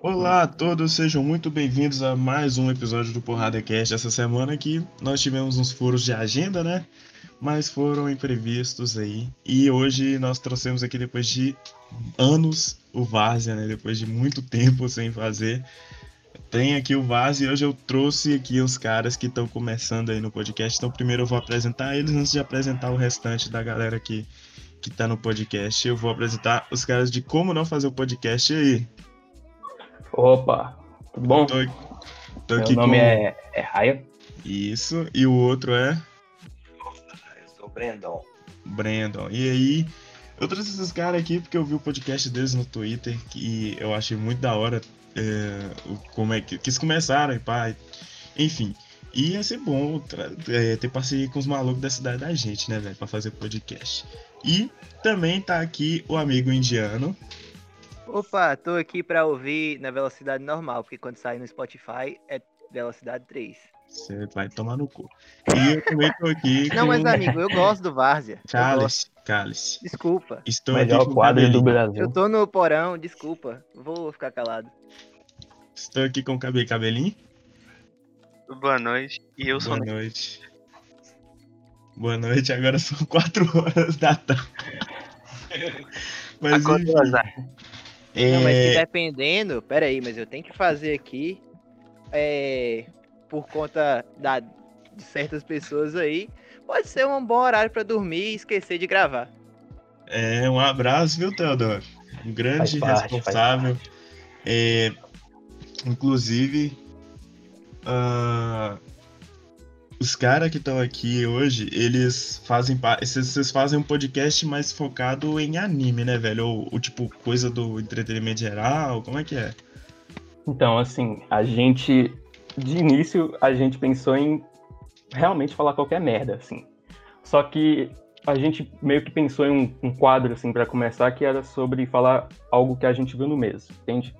Olá a todos, sejam muito bem-vindos a mais um episódio do Porrada Cast. Essa semana aqui nós tivemos uns furos de agenda, né? Mas foram imprevistos aí. E hoje nós trouxemos aqui, depois de anos, o Várzea, né? Depois de muito tempo sem fazer. Tem aqui o Vaz e hoje eu trouxe aqui os caras que estão começando aí no podcast. Então, primeiro eu vou apresentar eles antes de apresentar o restante da galera que, que tá no podcast. Eu vou apresentar os caras de como não fazer o podcast aí. Opa, tudo bom? Tô, tô Meu aqui nome com... é, é Raia. Isso, e o outro é Eu sou o Brandon. Brandon. E aí, eu trouxe esses caras aqui porque eu vi o podcast deles no Twitter e eu achei muito da hora é, o- como é que, que eles começaram e pá. Enfim. E ia ser bom é, ter parceria com os malucos da cidade da gente, né, velho, pra fazer podcast. E também tá aqui o amigo indiano. Opa, tô aqui pra ouvir na velocidade normal, porque quando sai no Spotify é velocidade 3. Você vai tomar no cu. E eu também tô aqui Não, com mas amigo, eu gosto do Várzea. Cálice. Cálice. Desculpa. Estou aqui Melhor o quadro do. Brasil. Eu tô no porão, desculpa. Vou ficar calado. Estou aqui com o cabe- cabelinho. Boa noite. E eu sou Boa noite. Boa noite, agora são 4 horas da tarde. Mas Acorda, enfim, azar. Não, mas se é, dependendo, pera aí, mas eu tenho que fazer aqui, é, por conta da, de certas pessoas aí, pode ser um bom horário pra dormir e esquecer de gravar. é, um abraço, viu, Teodoro? Um grande parte, responsável. É, inclusive, ah, os caras que estão aqui hoje, eles fazem vocês fazem um podcast mais focado em anime, né, velho? Ou, ou tipo coisa do entretenimento geral, como é que é? Então, assim, a gente, de início, a gente pensou em realmente falar qualquer merda, assim. Só que a gente meio que pensou em um, um quadro, assim, pra começar, que era sobre falar algo que a gente viu no mês, entende?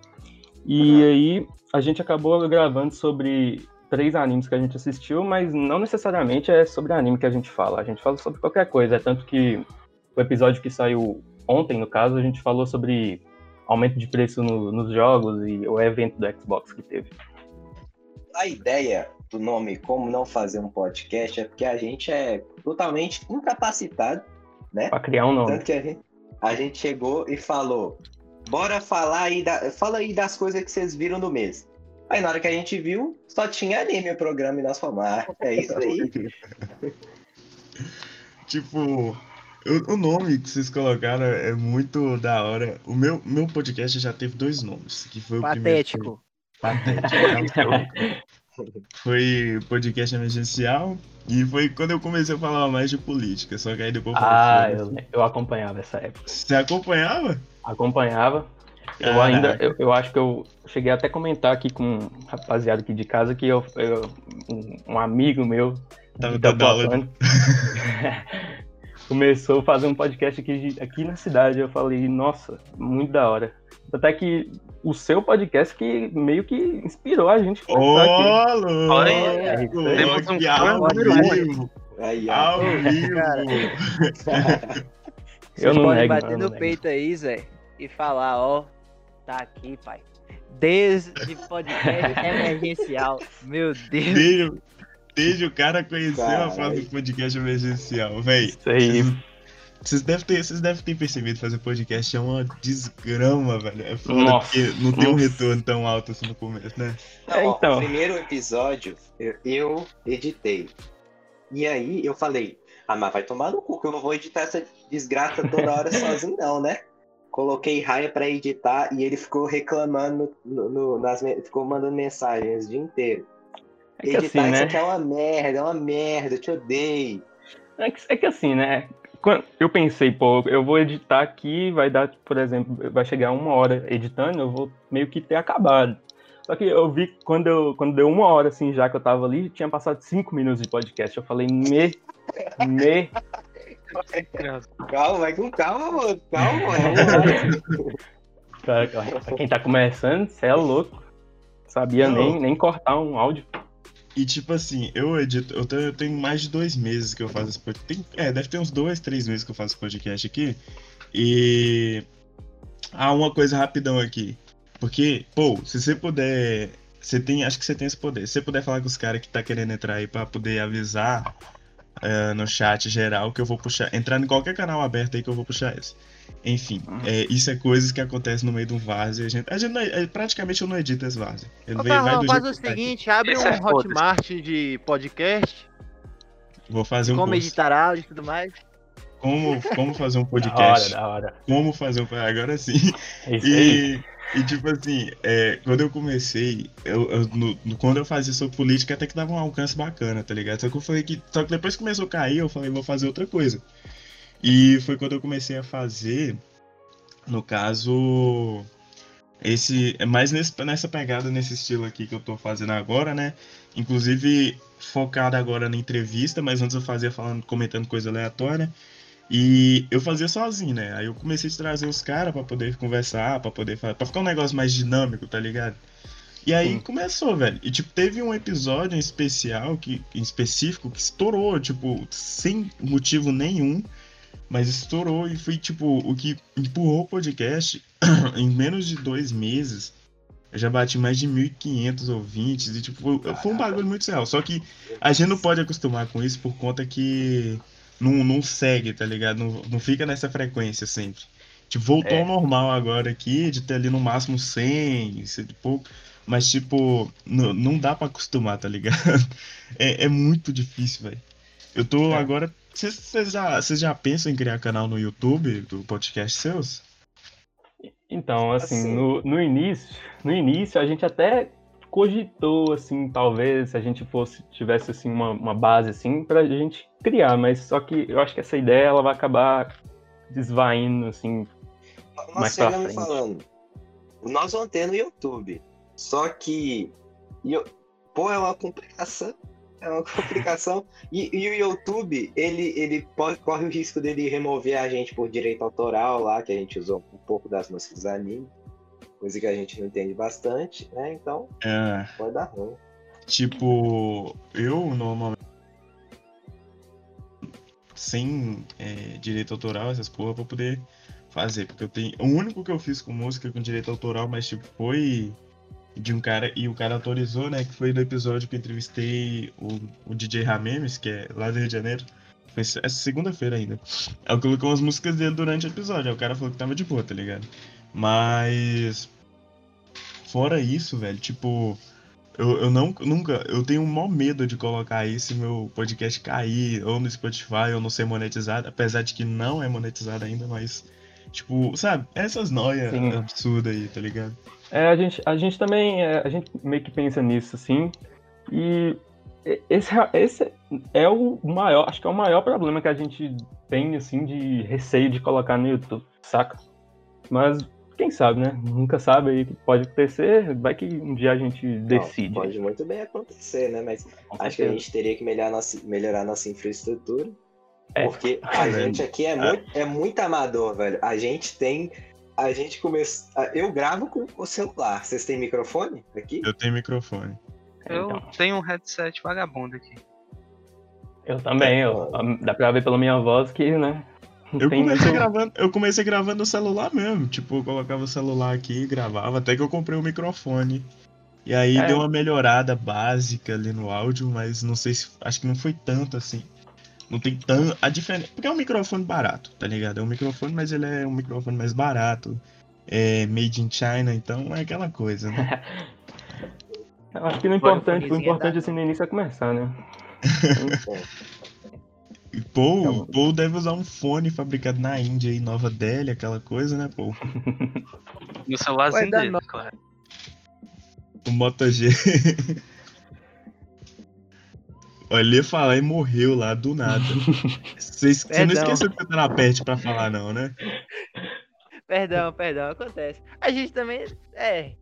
E aí a gente acabou gravando sobre três animes que a gente assistiu, mas não necessariamente é sobre anime que a gente fala. A gente fala sobre qualquer coisa. É tanto que o episódio que saiu ontem, no caso, a gente falou sobre aumento de preço no- nos jogos e o evento do Xbox que teve. A ideia do nome Como Não Fazer um Podcast é porque a gente é totalmente incapacitado, né? Pra criar um nome. Tanto que a gente, a gente chegou e falou: bora falar aí, da, fala aí das coisas que vocês viram no mês. Aí na hora que a gente viu, só tinha anime o programa e nós falamos: ah, é isso aí. Tipo, o, o nome que vocês colocaram é muito da hora. O meu, meu podcast já teve dois nomes, que foi o Patético. primeiro. Patético. foi podcast emergencial e foi quando eu comecei a falar mais de política. Só que aí depois eu falei, Ah, eu, eu acompanhava essa época. Você acompanhava? Acompanhava. Eu Caraca. ainda, eu, eu acho que eu cheguei até a comentar aqui com um rapaziada aqui de casa que eu, eu- um, um amigo meu Tava de dando aula Itapuã, começou a fazer um podcast aqui, aqui na cidade. Eu falei, nossa, muito da hora. Até que o seu podcast que meio que inspirou a gente Ô, aqui. louco! Olha, é aí. Temos um ao um. vivo! Aí, ó. Ao Cara. vivo! Eu não podem nego, bater não no nego. peito aí, Zé, e falar, ó, tá aqui, pai. Desde podcast emergencial. Meu Deus. Desde, desde o cara conheceu a fase do podcast emergencial, véi. Isso aí. Vocês devem, ter, vocês devem ter percebido fazer podcast é uma desgrama, velho. É foda, Nossa, porque não tem um nossa. retorno tão alto assim no começo, né? É, Ó, então. O primeiro episódio eu, eu editei. E aí eu falei, ah, mas vai tomar no cu, que eu não vou editar essa desgraça toda hora sozinho, não, né? Coloquei raia pra editar e ele ficou reclamando no, no- nas, ficou mandando mensagens o dia inteiro. É que Editar assim, isso né? aqui é uma merda, é uma merda, eu te odeio. É que, é que assim, né? Eu pensei, pô, eu vou editar aqui, vai dar, por exemplo, vai chegar uma hora editando, eu vou meio que ter acabado. Só que eu vi quando, eu, quando deu uma hora, assim, já que eu tava ali, tinha passado cinco minutos de podcast. Eu falei, me, me. Calma, vai com calma, mano. Calma, mano. Pra, pra quem tá começando, você é louco. Sabia Não. nem, nem cortar um áudio. E tipo assim, eu edito, eu tenho, eu tenho mais de dois meses que eu faço esse podcast. É, deve ter uns dois, três meses que eu faço podcast aqui. E. Ah, uma coisa rapidão aqui. Porque, pô, se você puder. Você tem. Acho que você tem esse poder. Se você puder falar com os caras que tá querendo entrar aí pra poder avisar eh, no chat geral que eu vou puxar. Entrar em qualquer canal aberto aí que eu vou puxar esse. Enfim, é, isso é coisas que acontecem no meio do vaso e a gente. A gente não, é, praticamente eu não edito esse vaso. Ele Ô, vai Carlão, do faz jeito o tá seguinte, abre um Foda-se. Hotmart de podcast, Vou fazer um como post. editar áudio e tudo mais. Como, como fazer um Da hora, podcast. da hora. Como fazer um. Agora sim. É isso aí. E, tipo assim, é, quando eu comecei, eu, eu- no- no- quando eu fazia sobre política, até que dava um alcance bacana, tá ligado? Só que eu falei que. Só que depois que começou a cair, eu falei, vou fazer outra coisa. E foi quando eu comecei a fazer, no caso. Esse. É mais nesse, nessa pegada, nesse estilo aqui que eu tô fazendo agora, né? Inclusive focado agora na entrevista, mas antes eu fazia falando, comentando coisa aleatória. E eu fazia sozinho, né? Aí eu comecei a trazer os caras pra poder conversar, pra poder falar, pra ficar um negócio mais dinâmico, tá ligado? E aí Sim. começou, velho. E tipo, teve um episódio em especial, que, em específico, que estourou, tipo, sem motivo nenhum, mas estourou e foi tipo o que empurrou o podcast em menos de dois meses. Eu já bati mais de 1.500 ouvintes e tipo, foi, foi um bagulho muito real. Só que a gente não pode acostumar com isso por conta que não, não segue, tá ligado? Não, não fica nessa frequência sempre. Tipo, voltou É. ao normal agora aqui, de ter ali no máximo 100, 100 e pouco. Mas, tipo, não, não dá pra acostumar, tá ligado? É, é muito difícil, velho. Eu tô É. agora. Vocês já, já pensam em criar canal no YouTube do podcast seus? Então, assim, Assim. No, no início, no início a gente até cogitou, assim, talvez se a gente fosse tivesse assim uma, uma base assim pra gente criar, mas só que eu acho que essa ideia ela vai acabar desvaindo assim. Nós Mais pra frente. falando. Nós vamos ter no YouTube. Só que. eu- Pô, é uma complicação. É uma complicação. E, e o YouTube, ele, ele pode- corre o risco dele remover a gente por direito autoral lá, que a gente usou um pouco das músicas do anime. Coisa que a gente não entende bastante, né? Então, É. pode dar ruim. Tipo, eu normalmente. Sem é, direito autoral, essas porra, pra poder fazer. Porque eu tenho. O único que eu fiz com música com direito autoral, mas tipo, foi de um cara. E o cara autorizou, né? Que foi no episódio que eu entrevistei o, o DJ Ramemes, que é lá do Rio de Janeiro. Foi essa essa segunda-feira ainda. Eu coloquei umas músicas dele durante o episódio. Aí o cara falou que tava de boa, tá ligado? Mas. Fora isso, velho, tipo. Eu, eu não, nunca, eu tenho um maior medo de colocar isso e meu podcast cair, ou no Spotify, ou não ser monetizado, apesar de que não é monetizado ainda, mas, tipo, sabe, essas noias absurdas aí, tá ligado? É, a gente, a gente também, é, a gente meio que pensa nisso, assim, e e- esse, esse é o maior, acho que é o maior problema que a gente tem, assim, de receio de colocar no YouTube, saca? Mas, quem sabe, né? Nunca sabe aí o que pode acontecer, vai que um dia a gente decide. Não, pode muito bem acontecer, né? Mas com acho que a gente teria que melhorar nossa, melhorar nossa infraestrutura. É. Porque a É. gente aqui é, muito, é muito amador, velho. A gente tem. A gente começou. Eu gravo com o celular. Vocês têm microfone aqui? Eu tenho microfone. Eu Então, tenho um headset vagabundo aqui. eu também, eu, dá pra ver pela minha voz que, né? Eu tem comecei, muito- gravando, eu comecei gravando no celular mesmo, tipo, eu colocava o celular aqui e gravava, até que eu comprei o microfone. E aí É. deu uma melhorada básica ali no áudio, mas não sei se. Acho que não foi tanto assim. Não tem tanto. A diferença. Porque é um microfone barato, tá ligado? É um microfone, mas ele é um microfone mais barato. É made in China, então é aquela coisa, né? Eu acho que o importante, o importante é assim no início é começar, né? Paul, Então- Paul deve usar um fone fabricado na Índia aí, Nova Delhi, aquela coisa, né, Paul? No celularzinho dele, nó. claro. O Moto G. Olha, ele ia falar e morreu lá do nada. Você você não esqueceu que tá na pet pra falar, não, né? Perdão, perdão, acontece. A gente também. É.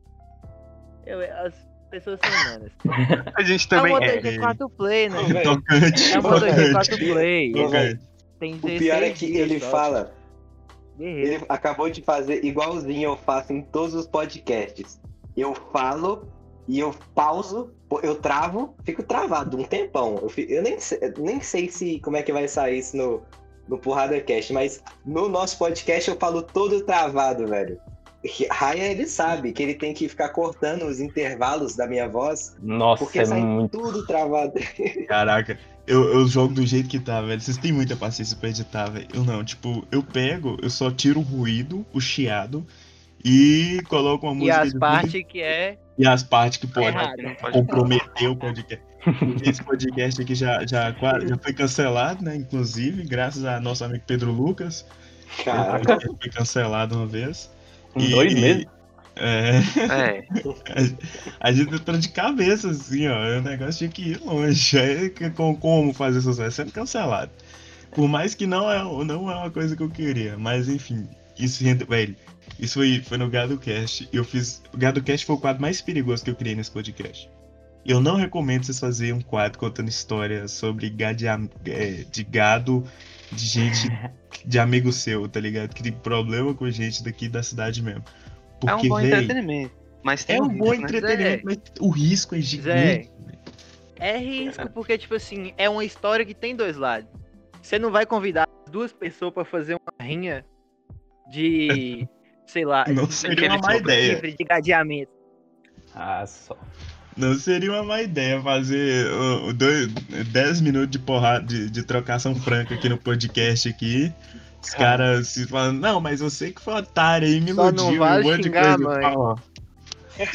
Eu, as pessoas são humanas. A gente É um também Moto é. G4 Play, né? Tocante, É um Moto tocante, G4 Play. Tocante. Tem O pior é 16 que ele só. fala. Guerreiro. Ele acabou de fazer igualzinho eu faço em todos os podcasts. Eu falo e eu pauso, eu travo, fico travado um tempão. Eu, fi- eu nem, sei, nem sei se como é que vai sair isso no, no Porrada Cast, mas no nosso podcast eu falo todo travado, velho. Raya, ele sabe que ele tem que ficar cortando os intervalos da minha voz, Nossa, porque é sai muito. tudo travado. Caraca, eu, eu jogo do jeito que tá, velho. Vocês têm muita paciência pra editar, velho. Eu não, tipo, eu pego, eu só tiro o ruído, o chiado e coloco uma E música. as de fundo partes que é E as partes que pode comprometer o podcast. Esse podcast aqui já, já, já foi cancelado, né? Inclusive, graças a nosso amigo Pedro Lucas. O Cara, podcast foi cancelado uma vez. Em E- dois meses. É, É, a gente entrou de cabeça, assim, ó. O negócio tinha que ir longe. Aí, com- como fazer sucesso? Sendo cancelado. Por mais que não é, não é uma coisa que eu queria. Mas, enfim. Isso, velho. Isso foi, foi no GadoCast. Eu fiz. O GadoCast foi o quadro mais perigoso que eu criei nesse podcast. Eu não recomendo vocês fazerem um quadro contando histórias sobre é, de gado de gente, de amigo seu, tá ligado? Que tem problema com gente daqui da cidade mesmo. é um Porque, bom véi, entretenimento. Mas tem é um risco, bom né? entretenimento, mas o risco é gigante. É risco, porque, tipo assim, é uma história que tem dois lados. Você não vai convidar duas pessoas pra fazer uma rinha de, sei lá, Não de seria uma aquele má ideia. livre de gadeamento. Ah, só. Não seria uma má ideia fazer uh, dois, 10 minutos de porrada, de, de trocação franca aqui no podcast aqui. Os Ah. caras se falando, não, mas você que foi otário aí, me Só não iludiu, vale um monte de coisa.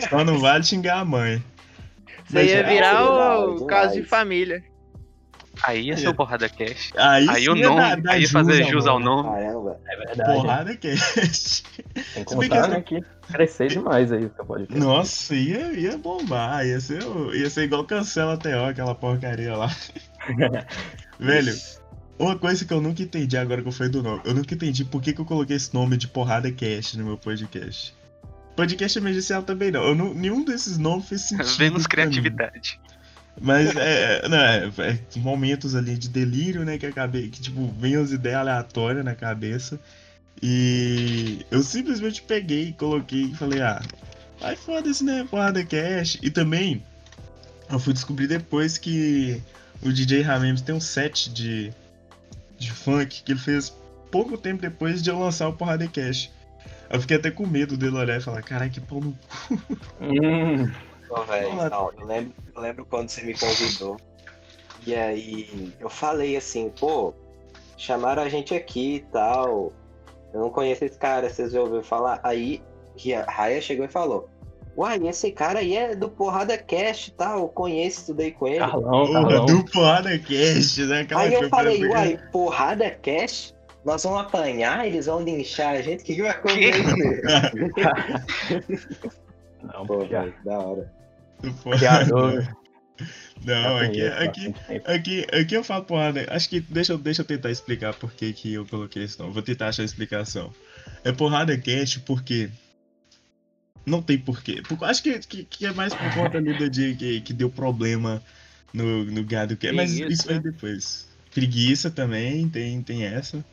Só não vale xingar a mãe. Você Mas ia é virar legal, o demais. caso de família. Aí ia ser o Porrada Cash. Aí, Aí o nome, dar- dar aí ia fazer jus jus ao nome. caramba. É verdade. Porrada cast. Tem que contar, né, que crescer demais aí, você pode Nossa, ia, ia bombar. Ia ser, o- ia ser igual cancela TO, aquela porcaria lá. Velho, uma coisa que eu nunca entendi agora que eu falei do nome. Eu nunca entendi por que, que eu coloquei esse nome de porrada cast no meu podcast. Podcast emergencial também não. Eu não- Nenhum desses nomes fez sentido. Mim. criatividade. Mas é, é, não, é, é momentos ali de delírio, né? Que acabei, que tipo, vem as ideias aleatórias na cabeça. E eu simplesmente peguei coloquei e falei, ah, vai foda-se, né? Porrada cash. E também eu fui descobrir depois que o DJ Ramemes tem um set de, de funk que ele fez pouco tempo depois de eu lançar o Porrada Cash. Eu fiquei até com medo dele olhar e falar, caralho, que pau no Hum, Ô, velho, Vamos lá. não, eu lembro, eu lembro quando você me convidou. E aí eu falei assim, pô, chamaram a gente aqui e tal. Eu não conheço esse cara, vocês já ouviram falar? Aí que a Raya chegou e falou. Uai, esse cara aí é do Porrada Cast e tal, eu conheço, estudei com ele. Carlão, Carlão. do Porrada Cash, né? Aquela Aí eu falei, uai, Porrada Cast? Nós vamos apanhar, eles vão linchar a gente, o que, que vai acontecer? Não, Pô, já. velho, da hora. Não, já aqui, aqui, tempo. aqui, aqui eu falo porrada. Acho que deixa, eu- deixa eu tentar explicar por que, que eu coloquei isso. Não. Vou tentar achar a explicação. É porrada cast porque. Não tem porquê. Por- acho que, que, que é mais por conta ali do dia que, que deu problema no, no gado que Mas Preguiça. isso foi depois. Preguiça também, tem, tem essa.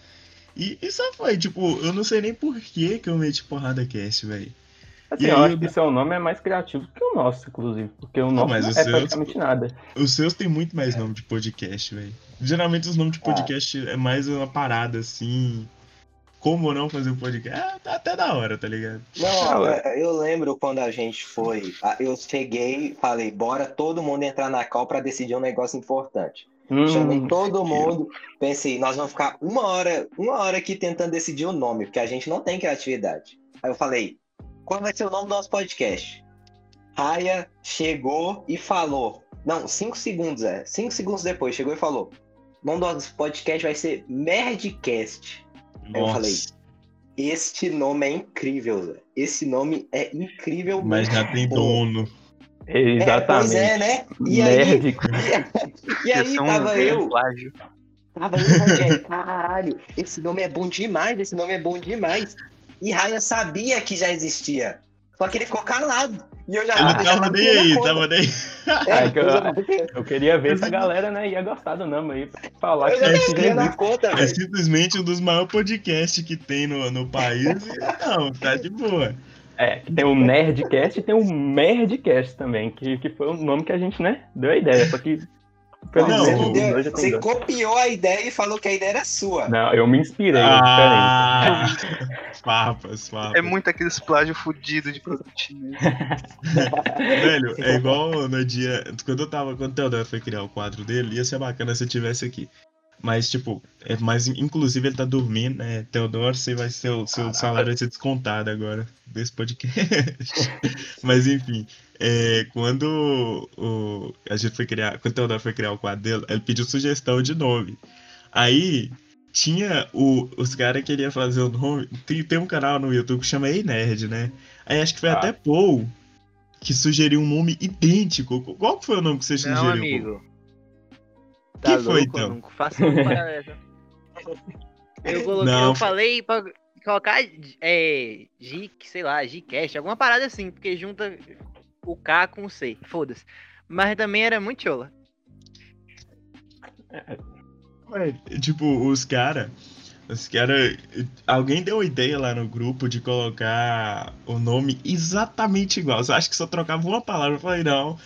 E, e só foi, tipo, eu não sei nem por que, que eu meti porrada cast, velho. Assim, E eu acho eu- que o seu nome é mais criativo que o nosso, inclusive. Porque o nosso não é seu- praticamente nada. Os seus tem muito mais nome de podcast, velho. Geralmente os nomes de Ah. podcast é mais uma parada assim. Como não fazer um podcast? É, tá até da hora, tá ligado? Não, Ah, é, eu lembro quando a gente foi. ah, Eu cheguei, falei, bora todo mundo entrar na call pra decidir um negócio importante. Chamei Hum, todo mundo, pensei, nós vamos ficar uma hora, uma hora aqui tentando decidir o nome, porque a gente não tem criatividade. Aí eu falei, qual vai ser o nome do nosso podcast? Raya chegou e falou. Não, cinco segundos, é. Cinco segundos depois, chegou e falou. O nome do nosso podcast vai ser Merdcast. Aí eu falei, Este nome é incrível, Zé. Esse nome é incrível Mas já tem dono. É, exatamente. pois é, né? E aí, Nerd. e aí ser um tava eu, plágio. tava eu e Rogério, caralho, esse nome é bom demais, esse nome é bom demais. E Raya sabia que já existia, só que ele ficou calado. E eu já Ele eu já tava nem aí, conta. tava nem. É, É que eu- eu queria ver se a galera né, ia gostar do nome aí. Pra falar eu que tinha na conta, É simplesmente um dos maiores podcasts que tem no, no país. Não, tá de boa. É, tem o Nerdcast e tem o Merdcast também, que, que foi o nome que a gente, né, deu a ideia. Só que Não, Você, hoje copiou a ideia e falou que a ideia era sua. Não, eu me inspirei, é Ah, farpas, farpas. É muito aqueles plágio fudido de produto chinês. Velho, é igual no dia. Quando eu tava. Quando o Teodoro foi criar o quadro dele, ia ser bacana se eu tivesse aqui. Mas, tipo, é, mas inclusive ele tá dormindo, né? Teodoro, você vai ser, o seu salário vai ser descontado agora desse podcast. mas enfim, é, quando o, a gente foi criar. Quando o Teodoro foi criar o quadro dele, ele pediu sugestão de nome. Aí tinha o, os caras que queriam fazer o nome. Tem, tem um canal no YouTube que chama Ei Nerd, né? Aí acho que foi Ah. até Paul que sugeriu um nome idêntico. Qual que foi o nome que você Não, sugeriu? amigo. Que Tá foi, louco, então? eu não faço. Eu coloquei, eu falei pra colocar é, G, sei lá, Gcast, alguma parada assim, porque junta o K com o C, foda-se. Mas também era muito chola. Ué, Tipo, os caras. Os caras. Alguém deu ideia lá no grupo de colocar o nome exatamente igual. Eu acho que só trocava uma palavra. Eu falei, não.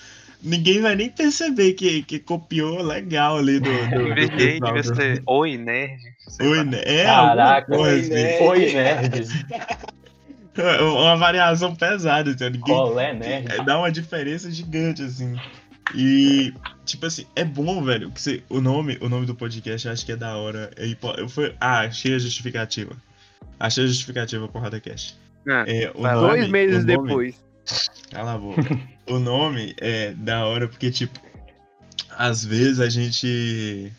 Ninguém vai nem perceber que, que copiou legal ali do. do, Em do vez de pessoal devia ser Oi, nerd. sei Oi, lá. né? É, Caraca, alguma Oi, coisa. né? Oi, nerd. Uma variação pesada, então ninguém. Colé nerd. É, dá uma diferença gigante, assim. E, tipo assim, é bom, velho, que você, o nome, o nome do podcast eu acho que é da hora. É hipo- Eu foi, ah, achei a justificativa. Achei a justificativa pro Rodacast. Ah, É, Dois meses o nome- depois. Cala a boca. o nome é da hora porque, tipo, às vezes a gente.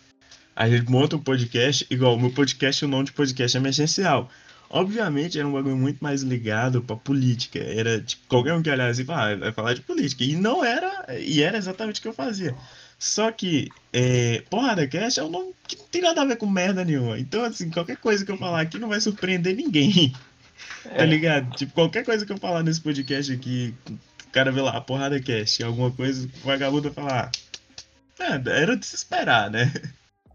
A gente monta um podcast, igual o meu podcast, o nome de podcast é emergencial. Obviamente era um bagulho muito mais ligado pra política. Era tipo, qualquer um que olhasse fala, ah, vai falar de política. E não era, e era exatamente o que eu fazia. Só que, é, Porrada Cast é um nome que não tem nada a ver com merda nenhuma. Então, assim, qualquer coisa que eu falar aqui não vai surpreender ninguém. Tá ligado? Tipo, qualquer coisa que eu falar nesse podcast aqui, o cara vê lá, Porrada Cast, alguma coisa, o vagabundo vai falar. Ah, era de se esperar, né?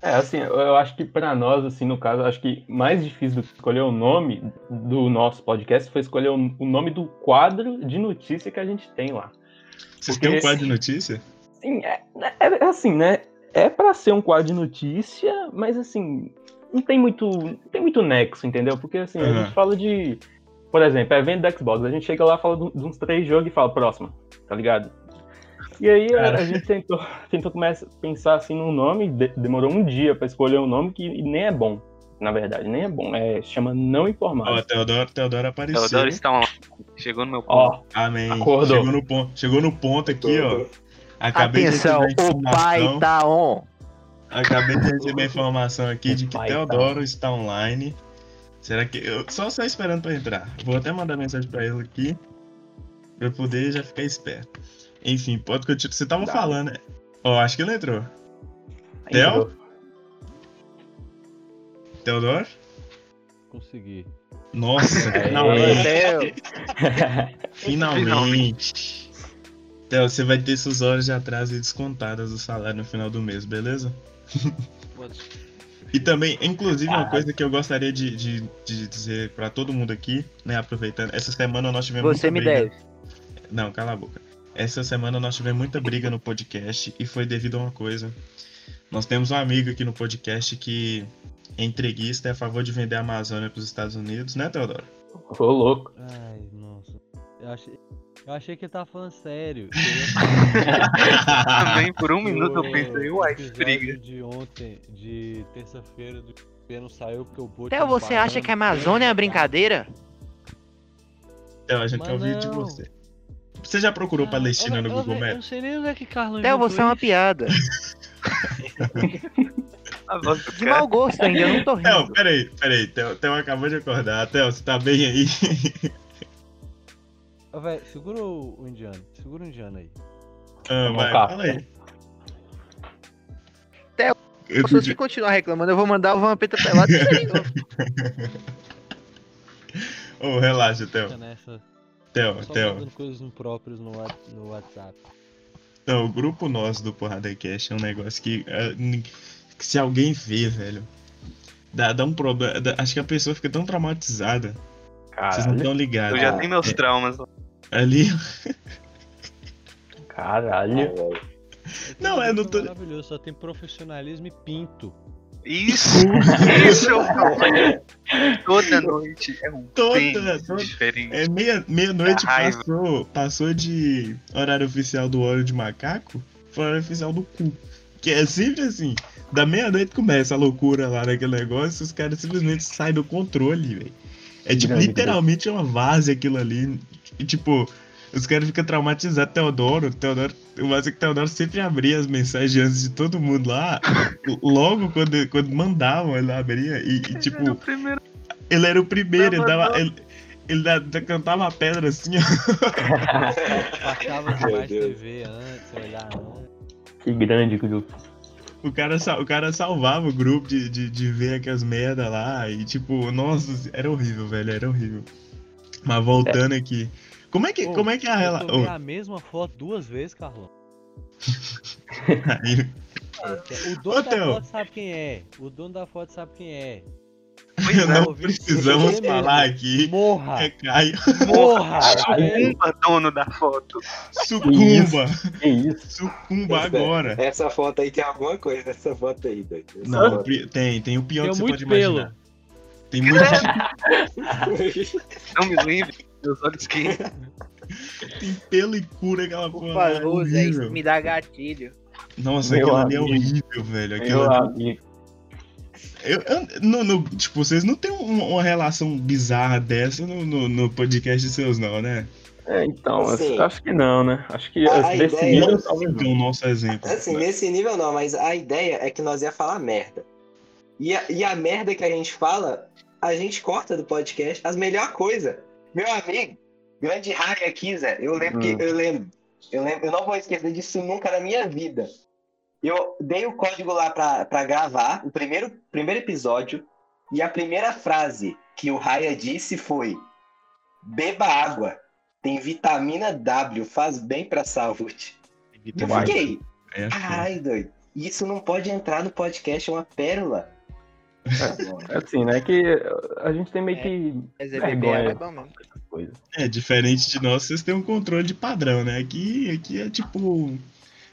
É, assim, eu acho que pra nós, assim, no caso, eu acho que mais difícil do que escolher o nome do nosso podcast foi escolher o nome do quadro de notícia que a gente tem lá. Vocês Porque têm um quadro de notícia? Sim, é, é- é assim, né? É pra ser um quadro de notícia, mas assim, não tem muito, não tem muito nexo, entendeu? Porque assim, a Aham. gente fala de, por exemplo, evento da Xbox, a gente chega lá, fala de uns três jogos e fala próximo, tá ligado? E aí a- Cara. a gente tentou, tentou começar a pensar assim num nome, de- demorou um dia pra escolher um nome que nem é bom, na verdade, nem é bom. É, chama Não Informado. Ó, Teodoro, Teodoro apareceu. Teodoro está online. Chegou no meu ponto. Ó, Amém. Acordou. Chegou no ponto, chegou no ponto aqui, ó. Acabei Atenção, a o pai tá on. Acabei de receber a informação aqui de que Pai, tá. Teodoro está online. Será que. Eu só só esperando pra entrar. Vou até mandar mensagem pra ele aqui. Pra eu poder já ficar esperto. Enfim, pode continuar. Você tava Dá. falando, né? Ó, acho que ele entrou. Theo? Teodoro? Consegui. Nossa, Aê. finalmente. Theo, Finalmente. Theo, você vai ter suas horas de atraso descontadas do salário no final do mês, beleza? E também, inclusive, uma Ah. coisa que eu gostaria de, de, de dizer pra todo mundo aqui, né? Aproveitando, essa semana nós tivemos você me briga. deve. Não, cala a boca. Essa semana nós tivemos muita briga no podcast e foi devido a uma coisa. Nós temos um amigo aqui no podcast que é entreguista, é a favor de vender a Amazônia pros Estados Unidos, né, Teodoro? Ô, louco. Ai, nossa. Eu achei, eu achei que ele tava falando sério. Também, por um minuto eu pensei, uai, briga. de ontem, de terça-feira, do que não saiu porque o Bolt Theo, não você acha parando. que a Amazônia é uma brincadeira? Theo, a gente quer ouvir de você. Você já procurou Ah, Palestina eu- no eu- Google Eu não Maps? sei nem onde é que Carlos Theo, inventou você é uma piada. De mau gosto ainda, eu não tô Theo, rindo. peraí, peraí. Theo, Theo acabou de acordar. Theo, você tá bem aí? Ô, véi, segura o, o indiano. Segura o indiano aí. Ah, vai, fala aí. Theo, Eu Se você continuar reclamando, eu vou mandar o Vampeta pelado e de novo. Ô, relaxa, Theo. Theo, Theo. coisas impróprias no, no WhatsApp. Então, o grupo nosso do Porrada Cash é um negócio que, é, que se alguém vê, velho, dá, dá um problema. Acho que a pessoa fica tão traumatizada. Vocês não estão ligados. Eu já tenho meus É, traumas. Ali, Caralho. Não, é, não tô- Maravilhoso, só tem profissionalismo e pinto. Isso! Isso é problema. Toda noite é um Toda, toda- diferente. É meia- meia-noite Dá raiva. passou, passou de horário oficial do óleo de macaco para horário oficial do cu. Que é sempre assim. Da meia-noite começa a loucura lá naquele negócio, os caras simplesmente saem do controle, velho. É tipo, Grande, literalmente uma várzea aquilo ali. E tipo, os caras ficam traumatizados. Teodoro, Teodoro, o mais é que Teodoro sempre abria as mensagens antes de todo mundo lá. logo quando, quando mandavam, ele abria. E, e, tipo, O primeiro ele era o primeiro, ele dava. Ele, ele da- da- cantava a pedra assim, ó. Passava Meu demais. TV antes, olhar antes. Que grande grupo. O cara, o cara salvava o grupo de, de, de ver aquelas merda lá. E tipo, nossa, era horrível, velho, era horrível. Mas voltando aqui. Como é que, Ô, como é, que é a Eu relação. tomei a mesma foto duas vezes, Carlão. O dono Ô, da Theo. foto sabe quem é. O dono da foto sabe quem é. Pois é, Não ouvi precisamos você falar mesmo. aqui. Morra! É Caio. Morra! Sucumba, dono da foto. Sucumba. Que isso? Sucumba agora. Essa foto aí tem alguma coisa nessa foto aí, doido. Essa Não, foto. tem, tem o pior Tem que você muito pode imaginar. Tem muito, Não me lembre. Meus olhos quentes. tem pelo e cura aquela Por porra. é favor, Zé, isso horrível. me dá gatilho. Nossa, Meu aquilo ali é horrível, velho. Meu ali amigo. Eu, eu- no, no- tipo, vocês não têm uma, uma relação bizarra dessa no, no, no podcast de seus, não, né? É, então, Assim, acho que não, né? Acho que a desse ideia- nível Não talvez tem o nosso exemplo. Assim, nesse nível não, mas a ideia é que nós ia falar merda. E a, e a merda que a gente fala, a gente corta do podcast as melhor coisa. Meu amigo, grande hack aqui, Zé. Eu lembro Hum. que eu lembro. Eu lembro, eu não vou esquecer disso nunca na minha vida. Eu dei o código lá pra, pra gravar o primeiro, primeiro episódio e a primeira frase que o Raya disse foi: Beba água, tem vitamina W, faz bem pra saúde. Eu fiquei, É, Caralho, doido. Isso não pode entrar no podcast, é uma pérola. É assim, né? Que a gente tem meio que Mas é beber Vergonha. é bom mesmo. é, diferente de nós, vocês têm um controle de padrão, né? Aqui, aqui é tipo.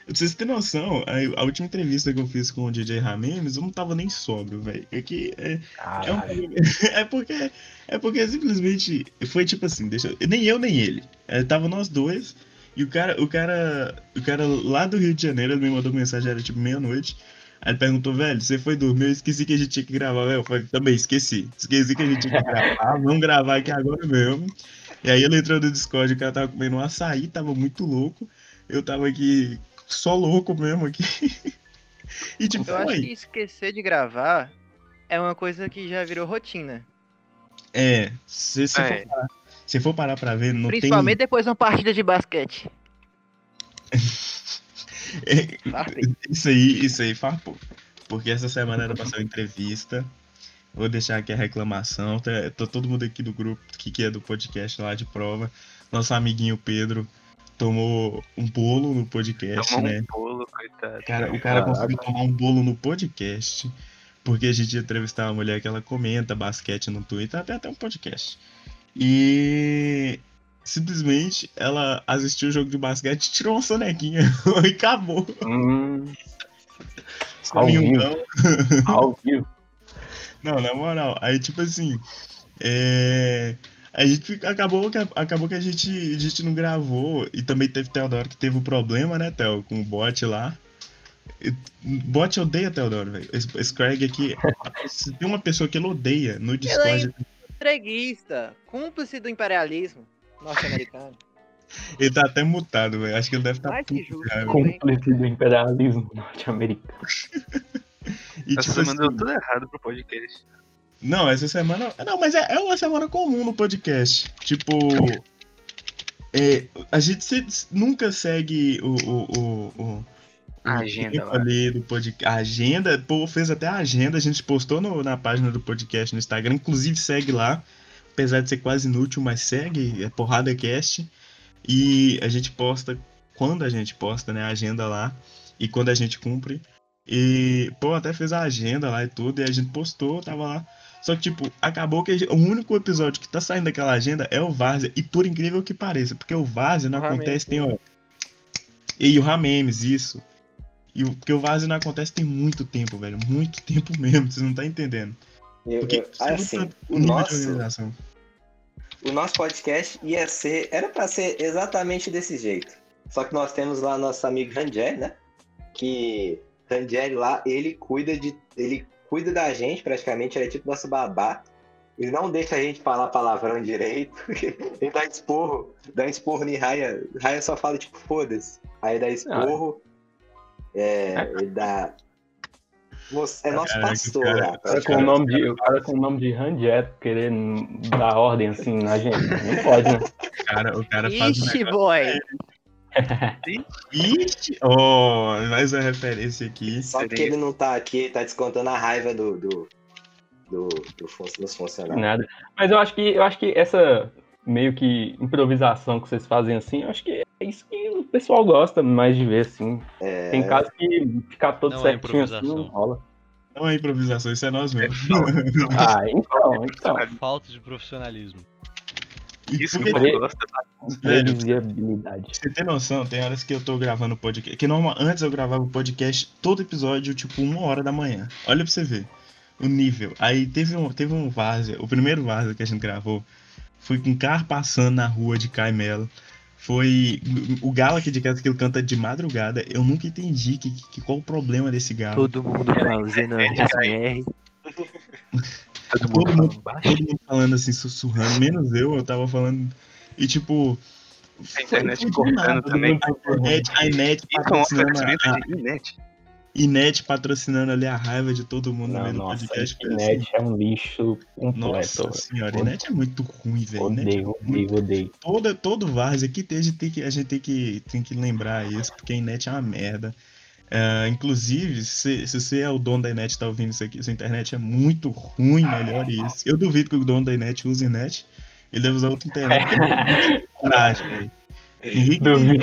Pra vocês terem noção, a, a última entrevista que eu fiz com o DJ Ramemes, eu não tava nem sóbrio, velho. Aqui é, é, um- é porque é porque simplesmente foi tipo assim, deixa, eu- nem eu nem ele. É, tava nós dois e o cara, o cara, o cara lá do Rio de Janeiro, ele me mandou mensagem era tipo meia-noite. Aí ele perguntou, velho, você foi dormir? Eu esqueci que a gente tinha que gravar, velho. Eu falei, também esqueci. Esqueci que a gente tinha que gravar, vamos gravar aqui agora mesmo. E aí ele entrou no Discord, o cara tava comendo um açaí, tava muito louco. Eu tava aqui só louco mesmo aqui. E tipo, Eu acho que esquecer de gravar é uma coisa que já virou rotina. É, se, se, É. For parar, se for parar pra ver, não Principalmente depois de uma partida de basquete. Isso aí, isso aí faz pouco. Porque essa semana era pra ser uma entrevista. Vou deixar aqui a reclamação. Tá, tá todo mundo aqui do grupo que, que é do podcast lá de prova. Nosso amiguinho Pedro tomou um bolo no podcast, Tomou né? um bolo, coitado. Cara, o cara conseguiu tomar um bolo no podcast. Porque a gente ia entrevistar uma mulher que ela comenta basquete no Twitter, até até um podcast. E simplesmente ela assistiu o jogo de basquete, tirou uma sonequinha e acabou. Hum, Ao Domingão. ao vivo. Não, na moral, aí tipo assim, é, a gente acabou que acabou que a gente, a gente não gravou e também teve Teodoro que teve o problema, né, Theo, com o bot lá. Bot odeia Teodoro, velho. Esse, esse Craig aqui, tem uma pessoa que ele odeia no Discord, Entreguista, cúmplice do imperialismo norte-americano. ele tá até mutado, velho. Acho que ele deve estar que justo. Cúmplice do imperialismo norte-americano. Essa tipo semana deu assim, tudo errado pro podcast. Não, essa semana. Não, mas é, é uma semana comum no podcast. Tipo. é, a gente se- nunca segue o. o, o, o- A agenda ali do podcast. A agenda, pô, fez até a agenda, a gente postou no- na página do podcast no Instagram, inclusive segue lá. Apesar de ser quase inútil, mas segue, é Porrada Cast. E a gente posta quando a gente posta, né, a agenda lá. E quando a gente cumpre. E, pô, até fez a agenda lá e tudo, e a gente postou, tava lá. Só que, tipo, acabou que gente- o único episódio que tá saindo daquela agenda é o Várzea. E por incrível que pareça, porque o Várzea não O acontece, tem o. E o Ramemes, isso. E o, porque o Várzea não acontece tem muito tempo, velho. Muito tempo mesmo, vocês não estão entendendo. Eu, Porque eu- é assim, o nosso, o nosso podcast ia ser. Era pra ser exatamente desse jeito. Só que nós temos lá nosso amigo Rangel, né? Que Rangel lá, ele cuida de. Ele cuida da gente, praticamente, ele é tipo nosso babá. Ele não deixa a gente falar palavrão direito. ele dá esporro. Dá esporro em Raia. Raia só fala, tipo, foda-se. Aí dá esporro. É, ele dá. Você- É nosso Caraca, pastor cara, cara com o nome de, o cara com o nome de Ranjet querer dar ordem assim na gente. Não pode, né? O cara, o cara faz um Ixi, negócio. boy. Ixi! Oh, mais uma referência aqui. Só que ele não tá aqui, ele tá descontando a raiva do, do, do, do dos funcionários. Nada. Mas eu acho que eu acho que essa meio que improvisação que vocês fazem assim, eu acho que é isso que o pessoal gosta mais de ver, assim. É, Tem casos que ficar todo Não é certinho assim não rola. Não é improvisação, isso é nós mesmos. Ah, então, então. Falta de profissionalismo. Isso que eu gosto. velho, Previsibilidade. Você tem noção, tem horas que eu tô gravando podcast. Que normal, antes eu gravava o podcast todo episódio, tipo, uma hora da manhã. Olha pra você ver o nível. Aí teve um, teve um Várzea, o primeiro Várzea que a gente gravou foi com um carro passando na rua de Caimelo. Foi o galo aqui de casa que ele canta de madrugada. Eu nunca entendi que, que- qual o problema desse galo. Todo mundo fazendo SMR. Todo Todo mundo. Todo mundo falando assim, sussurrando, menos eu, eu tava falando. E tipo. A internet cortando também. A Inet, a é patrocinando oferecimento a. Inet patrocinando ali a raiva de todo mundo no Não, do nossa, podcast. a internet é um lixo completo. Nossa senhora, Inet é muito ruim, velho. Inet é Odeio, muito- odeio, odeio. Toda, todo Várzea aqui tem, a gente tem que, a gente tem que, tem que lembrar isso, porque a Inet é uma merda. É, inclusive, se, se você é o dono da Inet e tá ouvindo isso aqui, sua internet é muito ruim, melhore isso. Eu duvido que o dono da Inet use Inet. Ele deve usar outra internet. Coragem, velho. Ninguém,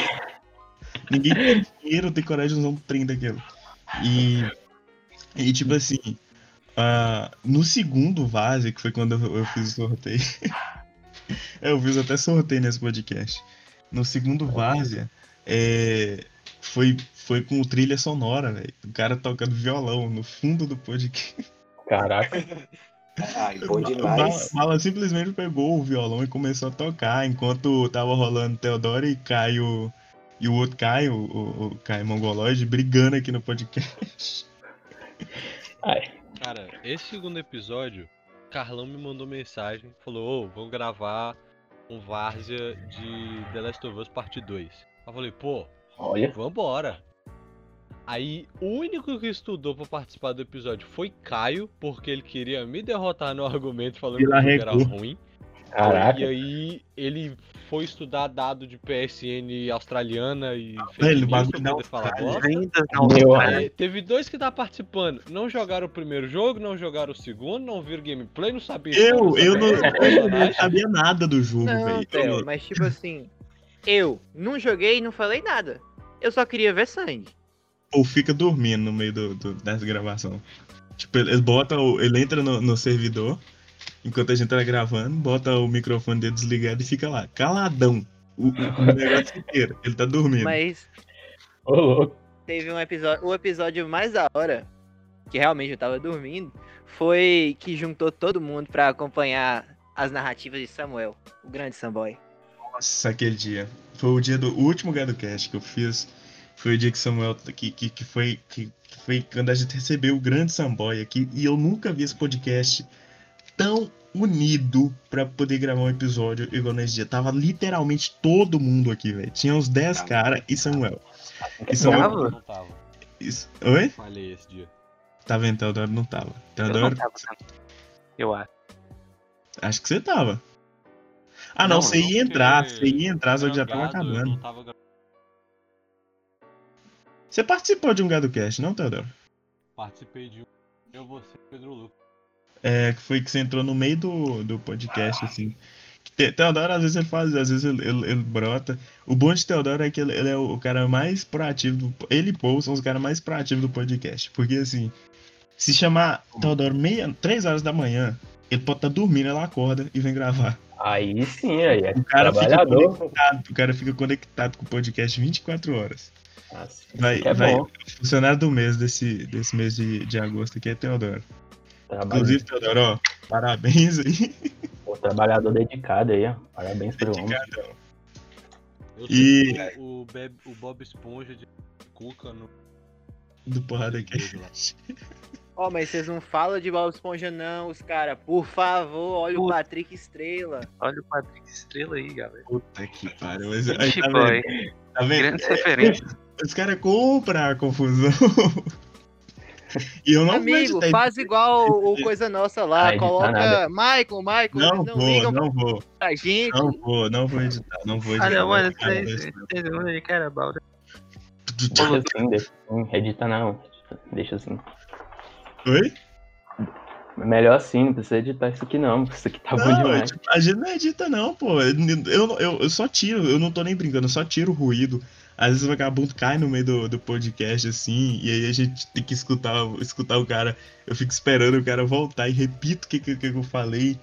ninguém tem dinheiro tem coragem de usar um trem daquilo. E, e tipo assim, ah, no segundo vase, que foi quando eu, eu fiz o sorteio. eu fiz até sorteio nesse podcast. No segundo Várzea, é, foi, foi com trilha sonora, velho. O cara tocando violão no fundo do podcast. Caraca. Ai, bom O Mala, demais. Mala simplesmente pegou o violão e começou a tocar, enquanto tava rolando Teodoro e Caio. E o outro Caio, o, o Caio Mongoloide, brigando aqui no podcast. Ai, Cara, esse segundo episódio, Carlão me mandou mensagem, falou, ô, vamos gravar um Várzea de The Last of Us Parte 2. Eu falei, pô, olha. vambora. Aí, o único que estudou pra participar do episódio foi Caio, porque ele queria me derrotar no argumento falando que era ruim. Caraca. E aí, ele foi estudar dado de PSN australiana e Velho, fez o bagulho falar Meu, Austrália. É, teve dois que tá participando. Não jogaram o primeiro jogo, não jogaram o segundo, não viram gameplay, não sabiam. Eu, eu não, eu não sabia nada do jogo, Não, velho. Eu- mas tipo assim, eu não joguei e não falei nada. Eu só queria ver sangue. Ou fica dormindo no meio do, do- dessa gravação. Tipo, ele bota ele entra no, no servidor, enquanto a gente tá gravando, bota o microfone dele desligado e fica lá, caladão. O, o- negócio inteiro. Ele tá dormindo. Mas Ô, louco. teve um episódio, o episódio mais da hora, que realmente eu tava dormindo, foi que juntou todo mundo pra acompanhar as narrativas de Samuel, o grande Samboy. Nossa, aquele dia. Foi o dia do o último GadoCast que eu fiz. Foi o dia que Samuel. Que, que, que, foi, que, que foi quando a gente recebeu o grande Samboy aqui. E eu nunca vi esse podcast tão unido pra poder gravar um episódio igual nesse dia. Tava literalmente todo mundo aqui, velho. Tinha uns 10 caras e Samuel. E Samuel. Não tava. Isso- Oi? Falei esse dia. Tá vendo? Teodoro não tava. Eu não Teodoro, tava tanto. Eu acho. acho que você tava. Ah, Não, não, você não, ia entrar, você ia entrar, só que já tava acabando. tava Você participou de um GadoCast, não, Teodoro? Participei de um. Eu, você e Pedro Lucas. É, que foi que você entrou no meio do, do podcast, assim. Te- Teodoro, às vezes ele faz, às vezes ele, ele, ele brota. O bom de Teodoro é que ele, ele é o cara mais proativo. Do, ele e Paul são os caras mais proativos do podcast. Porque, assim, se chamar Teodoro meia, três horas da manhã, ele pode estar dormindo, ela acorda e vem gravar. Aí sim, aí é O cara, fica trabalhador. conectado, o cara fica conectado com o podcast 24 horas. Nossa, Vai, isso que é vai, bom. funcionário do mês desse, desse mês de, de agosto aqui é Teodoro. Trabalho- Inclusive, Teodoro, ó, parabéns aí. o trabalhador dedicado aí, ó. Parabéns pro homem. E- o, o, Beb- o Bob Esponja de Cuca no. Do Porrada lá. Ó, mas vocês não falam de Bob Esponja, não, os caras. Por favor, olha o Puta. Patrick Estrela. Olha o Patrick Estrela aí, galera. Puta que pariu. Mas, aí, tá boy. vendo? Tá vendo? Grandes referências. Os caras compram a confusão. e eu não Amigo, faz igual o Coisa Nossa lá. Ah, coloca. Michael, Michael. Não não vou, ligam não vou, pra gente. não vou, não vou editar, não vou editar. Olha, mano, Cara, vocês que era balda? Deixa assim, deixa assim. Edita não. Deixa assim. Oi? Melhor assim, não precisa editar isso aqui não. Isso aqui tá bom Não, demais. tipo, a gente não edita, não, pô. Eu, eu, eu- eu só tiro, eu não tô nem brincando, eu só tiro o ruído. Às vezes o vagabundo cai no meio do, do podcast, assim, e aí a gente tem que escutar, escutar o cara. Eu fico esperando o cara voltar e repito o que, que, que eu falei.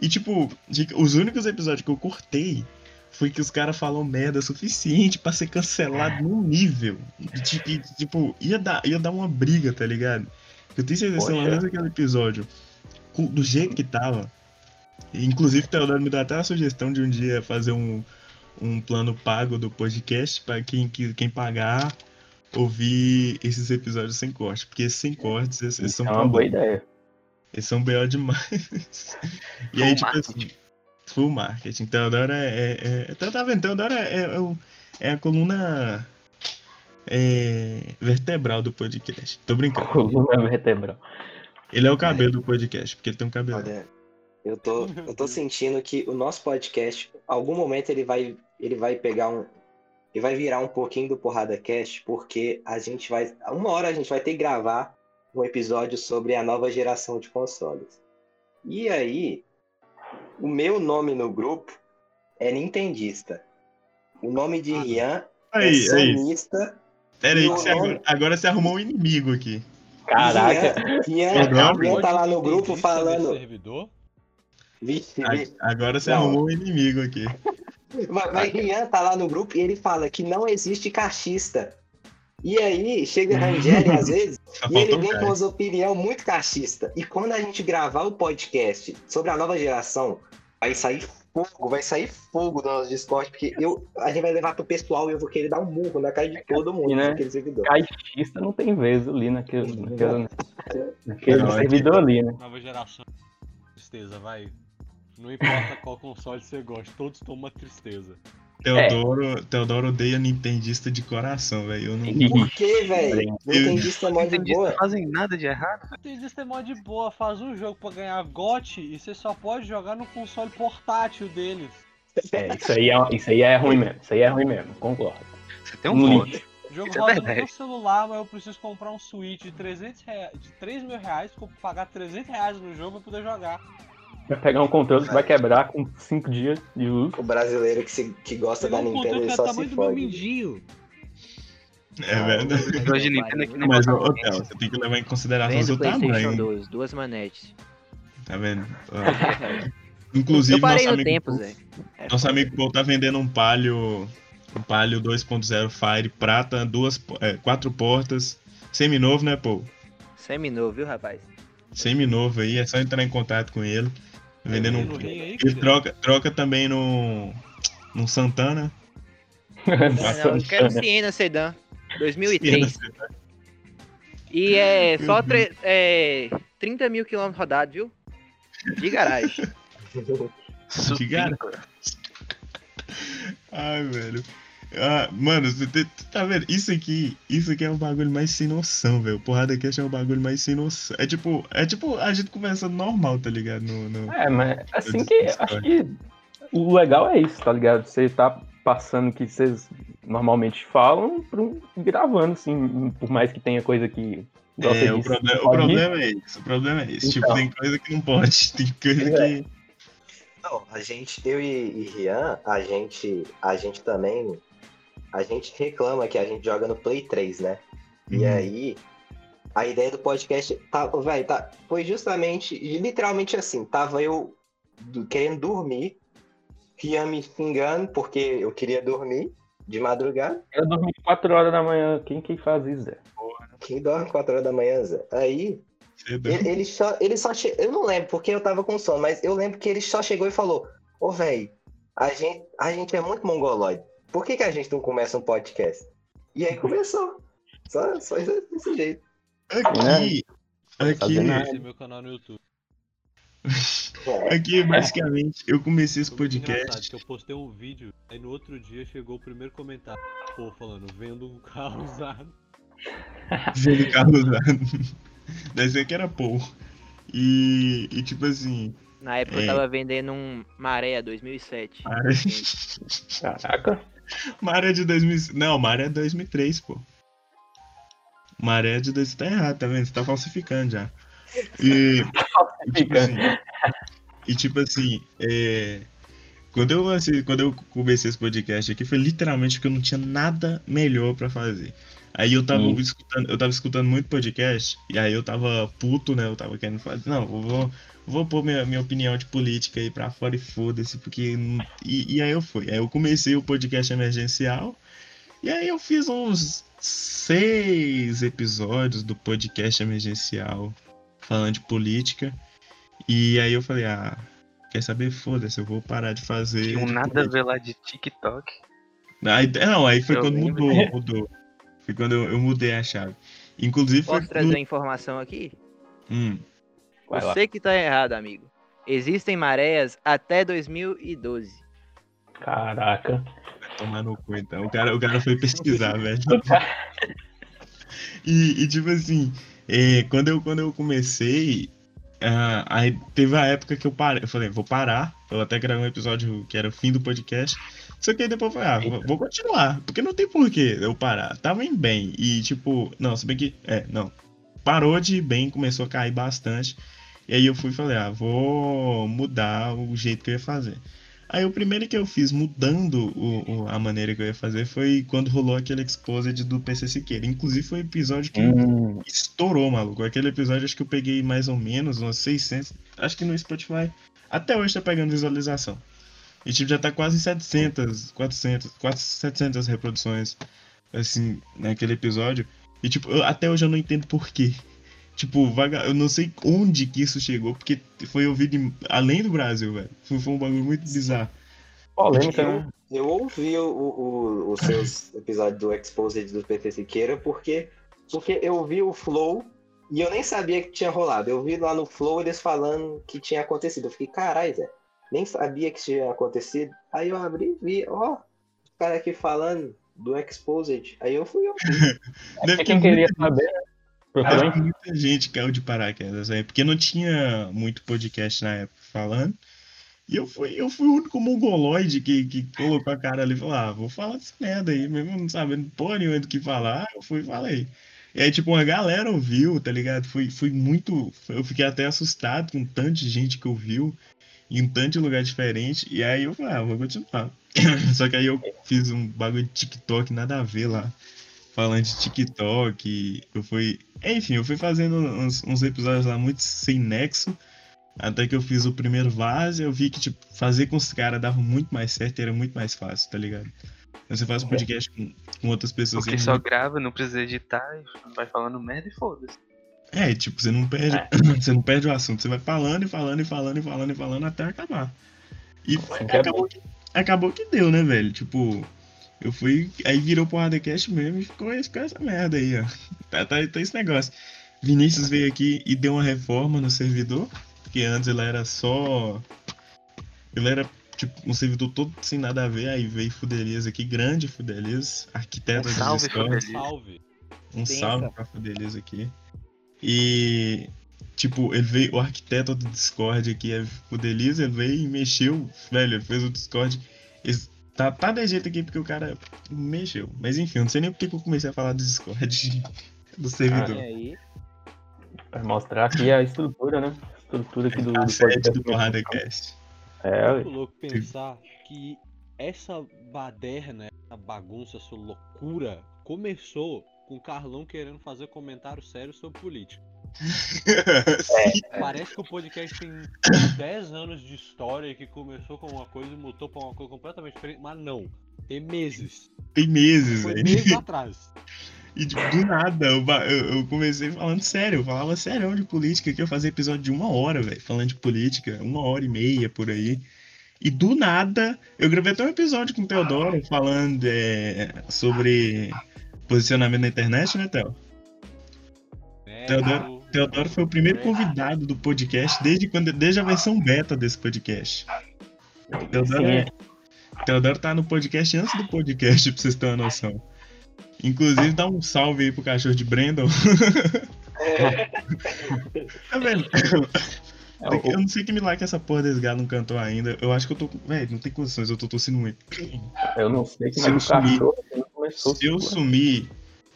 E, tipo, os únicos episódios que eu cortei foi que os caras falam merda suficiente pra ser cancelado num nível. que, tipo, ia dar, ia dar uma briga, tá ligado? Eu tenho certeza que vez aquele episódio, do jeito que tava, Inclusive, o Teodoro me deu até a sugestão de um dia fazer um, um plano pago do podcast para quem, que- quem pagar ouvir esses episódios sem corte. Porque esses sem cortes, esses, esses Isso são é uma boa ideia. Eles são B.O. demais. e aí, Full tipo marketing. assim, full marketing. Teodoro é. é, é tá, tá vendo? Teodoro é, é, é é a coluna é, vertebral do podcast. Tô brincando. Coluna vertebral. Ele é o cabelo do podcast, porque ele tem um cabelo. Olha, eu tô, eu tô sentindo que o nosso podcast, algum momento ele vai, ele vai pegar um, ele vai virar um pouquinho do Porrada Cast, porque a gente vai, uma hora a gente vai ter que gravar um episódio sobre a nova geração de consoles. E aí, o meu nome no grupo é Nintendista. O nome de Rian é Aí, aí. sonista. Pera aí, Não, que você não. agora, agora você arrumou um inimigo aqui. Caraca. Rian. Rian, Rian tá lá no grupo falando. Servidor? Vixe, vixe. Agora você Não. arrumou um inimigo aqui. Mas, mas Rian tá lá no grupo e ele fala que não existe cachista. E aí, chega Rangel às vezes, e ele vem com umas opiniões muito cachista. E quando a gente gravar o podcast sobre a nova geração, vai sair fogo, vai sair fogo do nosso Discord, porque eu, a gente vai levar pro pessoal e eu vou querer dar um murro na cara de todo mundo né? naquele servidor. Caixista não tem vez ali naquele, naquele, naquele Não, é servidor ali, né? Nova geração. Tristeza, vai. Não importa qual console você gosta, todos tomam uma tristeza. Teodoro, Teodoro odeia Nintendista de coração, velho. Eu não. Por que, velho? Nintendista é mó de boa. fazem nada de errado. Nintendista é mó de boa, faz um jogo pra ganhar GOT e você só pode jogar no console portátil deles. É, isso aí é, isso aí é ruim mesmo. Isso aí é ruim mesmo, concordo. Você tem um ponto. O jogo Isso é roda no meu celular, mas eu preciso comprar um Switch de 300 reais, de 3 mil reais, pagar 300 reais no jogo pra poder jogar. Vai pegar um controle que vai quebrar com 5 dias de uso. O brasileiro que, se, que gosta da Pegar um Nintendo, ele é o só se do meu fode. É verdade. Negócio de Nintendo aqui não é Mas, ô. Theo, você tem que levar em consideração PlayStation tamanho. 2, duas manetes. Tá vendo? Inclusive, Eu parei nosso no amigo, tempo. É nosso amigo Paul tá vendendo um Palio. Um Palio 2.0 Fire prata, duas, é, quatro portas. Seminovo, né, Paul? Seminovo, viu, rapaz? Seminovo aí, é só entrar em contato com ele. Vendendo um. Ele troca, troca também no. No Santana. Não, eu quero Siena Sedan, 2003. E é Meu só tre- é, 30 mil quilômetros rodados, viu? De garagem. Diga- Ai, velho. Ah, mano, tá vendo? Isso aqui, isso aqui é um bagulho mais sem noção, velho. Porrada Cash é um bagulho mais sem noção. É tipo, é tipo a gente conversando normal, tá ligado? No, no- É, mas assim que acho que o legal é isso, tá ligado? Você tá passando o que vocês normalmente falam pra um- gravando, assim, por mais que tenha coisa que. É, o, disse, problema, o problema é isso. O problema é esse. Tipo, Então. tem coisa que não pode. Tem coisa É. que. Não, a gente, eu e, e Rian, a gente, a gente também, a gente reclama que a gente joga no Play 3, né? E Uhum. aí, a ideia do podcast tá, velho, tá, foi justamente, literalmente assim, tava eu do- querendo dormir, ia me xingando porque eu queria dormir de madrugada. Eu dormi 4 horas da manhã. Quem que faz isso, Zé? Quem dorme 4 horas da manhã, Zé? Aí, ele, ele só, ele só che... Eu não lembro porque eu tava com sono, mas eu lembro que ele só chegou e falou: Ô, velho, a gente, a gente é muito mongoloide. Por que, que a gente não começa um podcast? E aí começou. Só, só desse jeito. Aqui, aqui, Fazer nada. Esse é meu canal no YouTube. Aqui, basicamente, eu comecei esse podcast. que eu postei um vídeo, aí no outro dia chegou o primeiro comentário. Pô, falando, vendo um carro usado. Vendo carro usado. Deve ser que era Paul. E, e tipo assim. Na época É. eu tava vendendo um Maré 2007. Maré, Caraca. Maré de 2000. Não, Maré é 2003, pô. Maré de 2000. Tá errado, tá vendo? Você tá falsificando já. E. tipo assim. E tipo assim, é, quando, eu, lancei- quando eu comecei esse podcast aqui, foi literalmente porque eu não tinha nada melhor pra fazer. Aí eu tava Hum. escutando, eu tava escutando muito podcast, e aí eu tava puto, né? Eu tava querendo fazer. Não, vou, vou pôr minha, minha opinião de política aí pra fora e foda-se, porque. E, e aí eu fui. Aí eu comecei o podcast emergencial, e aí eu fiz uns seis episódios do podcast emergencial falando de política. E aí eu falei, ah, quer saber? Foda-se, eu vou parar de fazer. Tinha um nada a ver lá de TikTok. Aí, não, aí foi Eu quando lembro. mudou, mudou. Foi quando eu, eu mudei a chave. Inclusive foi. Posso trazer uma informação aqui? Hum, Vai lá. Você que tá errado, amigo. Existem maréias até 2012. Caraca. tomar no cu então. O cara, o cara foi pesquisar, velho. E, e, tipo assim, é, quando, eu, quando eu comecei, ah, aí teve a época que eu parei. Eu falei, vou parar. Eu até gravei um episódio que era o fim do podcast. Só que aí depois eu falei, ah, vou, vou continuar. Porque não tem porquê eu parar. Tava indo bem. E tipo, não, se bem que. É, não. Parou de ir bem, começou a cair bastante. E aí eu fui e falei, ah, vou mudar o jeito que eu ia fazer. Aí o primeiro que eu fiz mudando o, o- a maneira que eu ia fazer foi quando rolou aquele exposed do PC Siqueira. Inclusive foi o episódio que Hum, estourou, maluco. Aquele episódio acho que eu peguei mais ou menos umas 600. Acho que no Spotify até hoje tá pegando visualização. E tipo, já tá quase em 700, 400, quase 700 reproduções, assim, naquele episódio. E tipo, eu- até hoje eu não entendo por quê. Tipo, vaga... eu não sei onde que isso chegou, porque foi ouvido em- além do Brasil, velho. Foi, foi um bagulho muito bizarro. polêmica, né? Eu ouvi o- o- os seus episódios do Exposed do PT Siqueira porque, porque eu vi o Flow e eu nem sabia que tinha rolado. Eu vi lá no Flow eles falando que tinha acontecido. Eu fiquei, caralho, Zé, nem sabia que tinha acontecido. Aí eu abri e vi, ó, os caras aqui falando do Exposed. Aí eu fui ouvir. Deve É quem queria saber, né? Procurou muita gente caiu de paraquedas aí, porque não tinha muito podcast na época falando. E eu fui, eu fui o único mongoloide que, que colocou a cara ali e falou: ah, vou falar dessa merda aí, mesmo não sabendo porra nenhuma do que falar, eu fui e falei. E aí, tipo, uma galera ouviu, tá ligado? Foi, foi muito. Eu fiquei até assustado com tanto de gente que ouviu, em um tanto de lugar diferente. E aí eu falei: ah, vou continuar. Só que aí eu fiz um bagulho de TikTok, nada a ver lá falando de TikTok. Eu fui. Enfim, eu fui fazendo uns, uns episódios lá muito sem nexo. Até que eu fiz o primeiro vaso, eu vi que, tipo, fazer com os caras dava muito mais certo e era muito mais fácil, tá ligado? Você faz um podcast com, com outras pessoas. Porque só muito- grava, não precisa editar, e vai falando merda e foda-se. É, tipo, você não perde. É. Você não perde o assunto. Você vai falando e falando e falando e falando e falando até acabar. E é acabou, que, acabou que deu, né, velho? Tipo, eu fui. Aí virou porrada cast mesmo e ficou, ficou essa merda aí, ó. Tá, tá, tá esse negócio. Vinícius veio aqui e deu uma reforma no servidor. Porque antes ele era só. Ele era tipo um servidor todo sem nada a ver. Aí veio Fudelias aqui, grande Fudelias, arquiteto Um do salve, Discord. Fudelias. Salve. Um Pensa. salve pra Fudelias aqui. E, tipo, ele veio, o arquiteto do Discord aqui é o Delisa, ele veio e mexeu, velho, ele fez o Discord. Esse- tá, tá de jeito aqui porque o cara mexeu. Mas enfim, eu não sei nem porque que eu comecei a falar do Discord do servidor. E aí? Pra mostrar aqui a estrutura, né? A estrutura aqui do, a do sede podcast. do Porrada Cast. É, muito louco pensar que essa baderna, essa bagunça, essa loucura começou com o Carlão querendo fazer comentário sério sobre política. Sim. Parece que o podcast tem 10 anos de história que começou com uma coisa e mudou pra uma coisa completamente diferente, mas não. Tem meses. Tem meses, Foi velho. meses atrás. E tipo, do nada, eu, eu- eu comecei falando sério, eu falava sério de política, que eu fazia episódio de uma hora, velho, falando de política, uma hora e meia por aí. E do nada, eu gravei até um episódio com o Teodoro falando é, sobre posicionamento na internet, né, Theo? Teodoro- Teodoro foi o primeiro convidado do podcast desde, quando, desde a versão beta desse podcast. Teodoro, é, Teodoro tá no podcast antes do podcast, pra vocês terem uma noção. Inclusive, dá um salve aí pro cachorro de Brandon. tá vendo? É, Eu não sei que milagre que essa porra desse galo não cantou ainda. Eu acho que eu tô. Velho, não tem condições, eu tô tossindo muito. Eu não sei como Se é que o cachorro começou. Se eu sumir.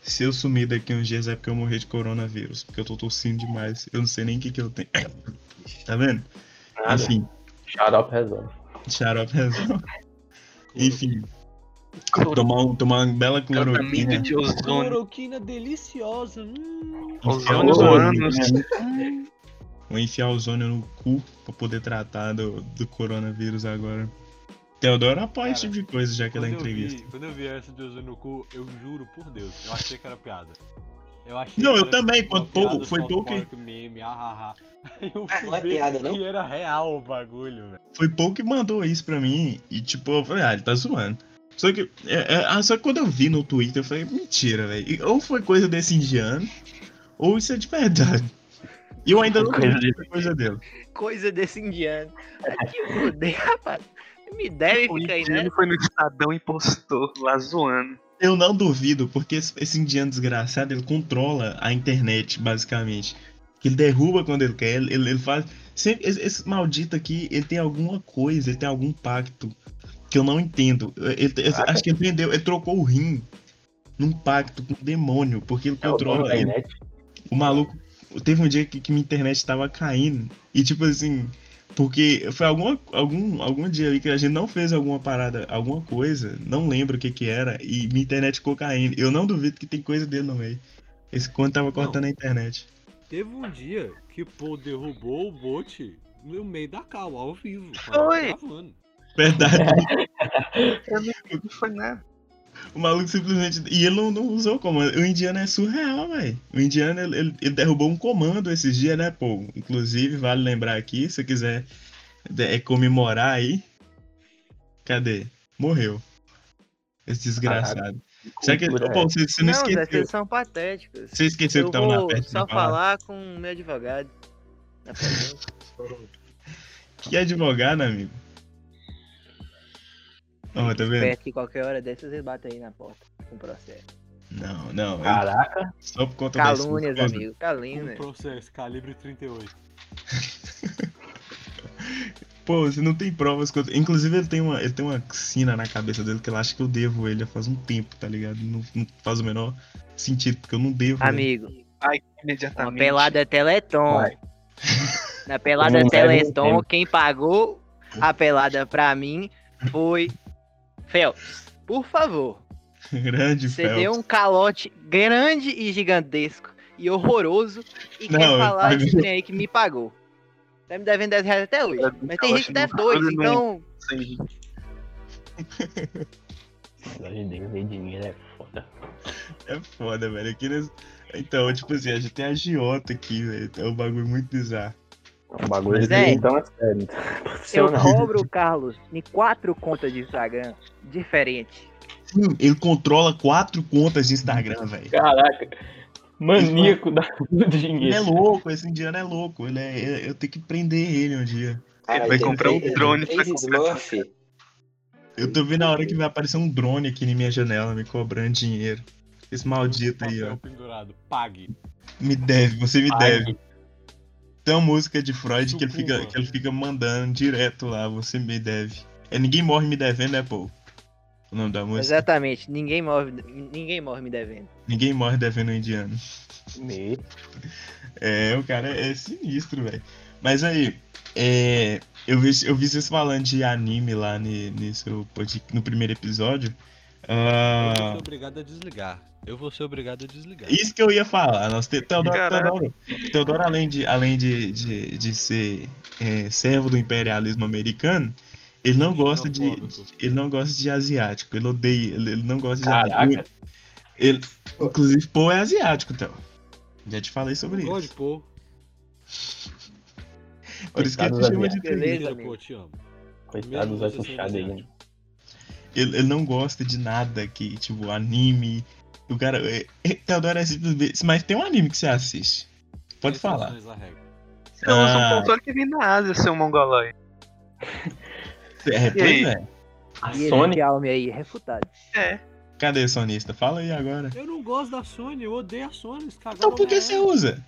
Se eu sumir daqui uns dias é porque eu morrer de coronavírus. Porque eu tô tossindo demais. Eu não sei nem o que, que eu tenho. Tá vendo? Nada. Enfim, up, resolve. xarope resolve. Enfim. Tomar, um, tomar uma bela cloroquina. de ozônio. Cloroquina deliciosa. Hum. Ozônio Ozônio, né? Vou enfiar ozônio no cu pra poder tratar do, do coronavírus agora. Teodoro apoia esse tipo de coisa já que ela é entrevista. vi, quando eu vi essa de cu, eu juro por Deus, eu achei que era piada. Eu achei Não, que eu era também, quando pouco- foi pouco que- Meme, ah, ah, ah. Eu Ah, fui não é piada, não? que era real o bagulho, velho. Foi pouco que mandou isso pra mim. E tipo, eu falei, ah, ele tá zoando. Só que, é, é, ah, só que quando eu vi no Twitter, eu falei, mentira, velho. Ou foi coisa desse indiano, ou isso é de verdade. E eu ainda não Coisa que coisa dele. Coisa desse indiano. Aqui eu fudei, rapaz. Me deve O ficar aí, né? indiano foi no Estadão e postou lá zoando. Eu não duvido, porque esse, esse indiano desgraçado, ele controla a internet, basicamente. Ele derruba quando ele quer, ele, ele faz. Sempre, esse, esse maldito aqui, ele tem alguma coisa, ele tem algum pacto que eu não entendo. Ele- ele- Caraca. acho que ele vendeu, ele trocou o rim num pacto com o demônio, porque ele É controla. ele- internet. o maluco. Teve um dia que, que minha internet tava caindo. E tipo assim. Porque foi alguma, algum, algum dia ali que a gente não fez alguma parada, alguma coisa, não lembro o que que era, e minha internet ficou caindo. Eu não duvido que tem coisa dele no meio. Esse conto tava cortando a internet. Teve um dia que, pô, derrubou o bot no meio da cal, ao vivo. Foi. Verdade. Eu não foi nada. O maluco simplesmente. E ele não, não usou comando. O indiano é surreal, velho. O indiano, ele, ele- ele derrubou um comando esses dias, né, pô? Inclusive, vale lembrar aqui, se você quiser é, comemorar aí. Cadê? Morreu. Esse desgraçado. Será que. Pô, você, você não, Não, esqueceu? vocês são patéticos. Você esqueceu eu que tava na vou peste só falar com o meu advogado. Na frente. Que advogado, amigo? Ó, tá vendo? Perto que qualquer hora dessas eles batem aí na porta com processo. Não, não. eu- Caraca, só por conta Calúnias, esposa. amigo. Um Calúnias. processo, calibre 38. Pô, você não tem provas contra. Inclusive, ele tem, uma, ele tem uma sina na cabeça dele que ele acha que eu devo ele já faz um tempo, tá ligado? Não, não faz o menor sentido, porque eu não devo. ele. Amigo, uma Imediatamente. pelada Teleton. vai. Na pelada Não deve Teleton, quem pagou a pelada pra mim foi Phelps. Por favor, Grande você Phelps. deu um calote grande e gigantesco e horroroso e Não, quer falar de trem aí que me pagou. Tá me devendo 10 reais até hoje. Dei Mas tem gente que deve calote dois, no então Sim. Hoje em ver dinheiro é foda. É foda, velho. Aqui. Então, tipo assim, a gente tem a Giota aqui, velho. É um bagulho muito bizarro. É um bagulho Mas de é. então é sério. eu cobro o Carlos em quatro contas de Instagram diferentes. Sim, ele controla quatro contas de Instagram, velho. Caraca. Maníaco da, do Ele é dinheiro. louco, esse indiano é louco. Ele é... Eu tenho que prender ele um dia. Cara, vai ele comprar um drone pra comprar. Eu tô vendo a hora que vai aparecer um drone aqui na minha janela me cobrando dinheiro. Esse maldito aí, ó. Pendurado, pague. Me deve, você me Ai, deve. Tem uma música de Freud que ele, fica, que ele fica mandando direto lá, você me deve. É Ninguém Morre Me Devendo, é, pô? O nome da música? Exatamente, ninguém morre, ninguém morre me devendo. Ninguém Morre Devendo um Indiano. Me... É, o cara é sinistro, velho. Mas aí, é, eu, vi, eu vi vocês falando de anime lá ne- nesse, pod- no primeiro episódio. Eu Ah, ser obrigado a desligar. Eu vou ser obrigado a desligar. isso que eu ia falar. Nós te, Teodoro. Teodoro, Teodoro, além de, além de, de, de ser é, servo do imperialismo americano, ele não gosta de. Ele não gosta de asiático. Ele odeia. Ele, ele não gosta de asiático. Ele, inclusive, pô é asiático, Theo. Já te falei sobre gosto isso. de pô. Por isso que ele te chama de Beleza, pô, te amo. Coitado asiático. né? Ele, ele não gosta de nada que, tipo, anime. O cara. É, é, Teodoro é simplesmente. Mas tem um anime que você assiste. Pode falar. À regra. Você usa Ah. um console que vem da Ásia, seu mongolóide. É, pois aí? é. A E Sony Alme aí, refutado. É. Cadê, sonista? Fala aí agora. Eu não gosto da Sony, eu odeio a Sony. Então por que você usa?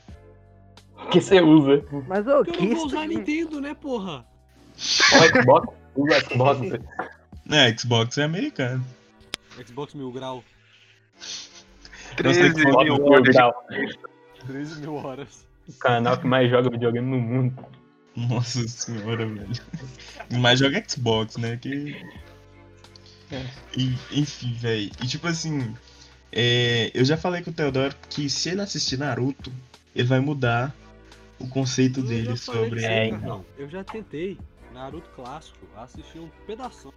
que você usa. Mas ô, Porque que eu não vou usar Nintendo, né, porra? O Xbox, usa Xbox. É, Xbox é americano. Xbox Mil Grau, 13 Nós temos que mil horas. Grau, 13 mil horas. O canal que mais joga videogame no mundo. Nossa senhora, velho. Mas joga Xbox, né? Que. E- enfim, velho. E tipo assim. é, eu já falei com o Teodoro que se ele assistir Naruto, ele vai mudar o conceito Eu dele sobre. É, então. Eu já tentei Naruto clássico, assisti um pedaço.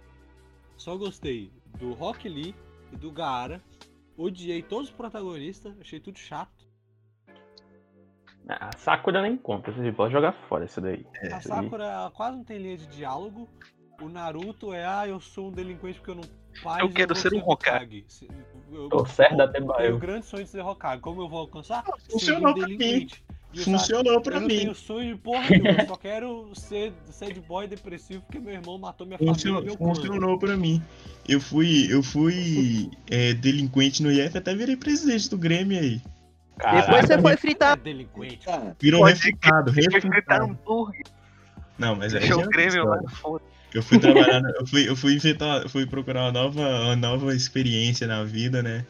Só gostei do Rock Lee e do Gaara. Odiei todos os protagonistas, achei tudo chato. A Sakura nem conta, você pode jogar fora isso daí. A Isso aí. Sakura ela quase não tem linha de diálogo. O Naruto é, ah, eu sou um delinquente porque eu não paz, Eu quero ser um Hokage. Se- Eu, Tô certo eu até tenho o grande sonho de ser Hokage. Como eu vou alcançar? funcionou um delinquente. Funcionou pra eu não mim. tenho sonho de porra nenhuma, eu só quero ser sad boy depressivo porque meu irmão matou minha família Funcionou, meu clã. funcionou pra mim. Eu fui, eu fui é, delinquente no IF até virei presidente do Grêmio aí. Depois Caraca, você foi É fritar. delinquente. Ah, Virou refutado, Foi fritar refutado. hambúrguer. Não, mas aí Deixou é o Grêmio lá fora. Eu fui trabalhar, eu fui, eu fui inventar, fui procurar uma nova, uma nova experiência na vida, né?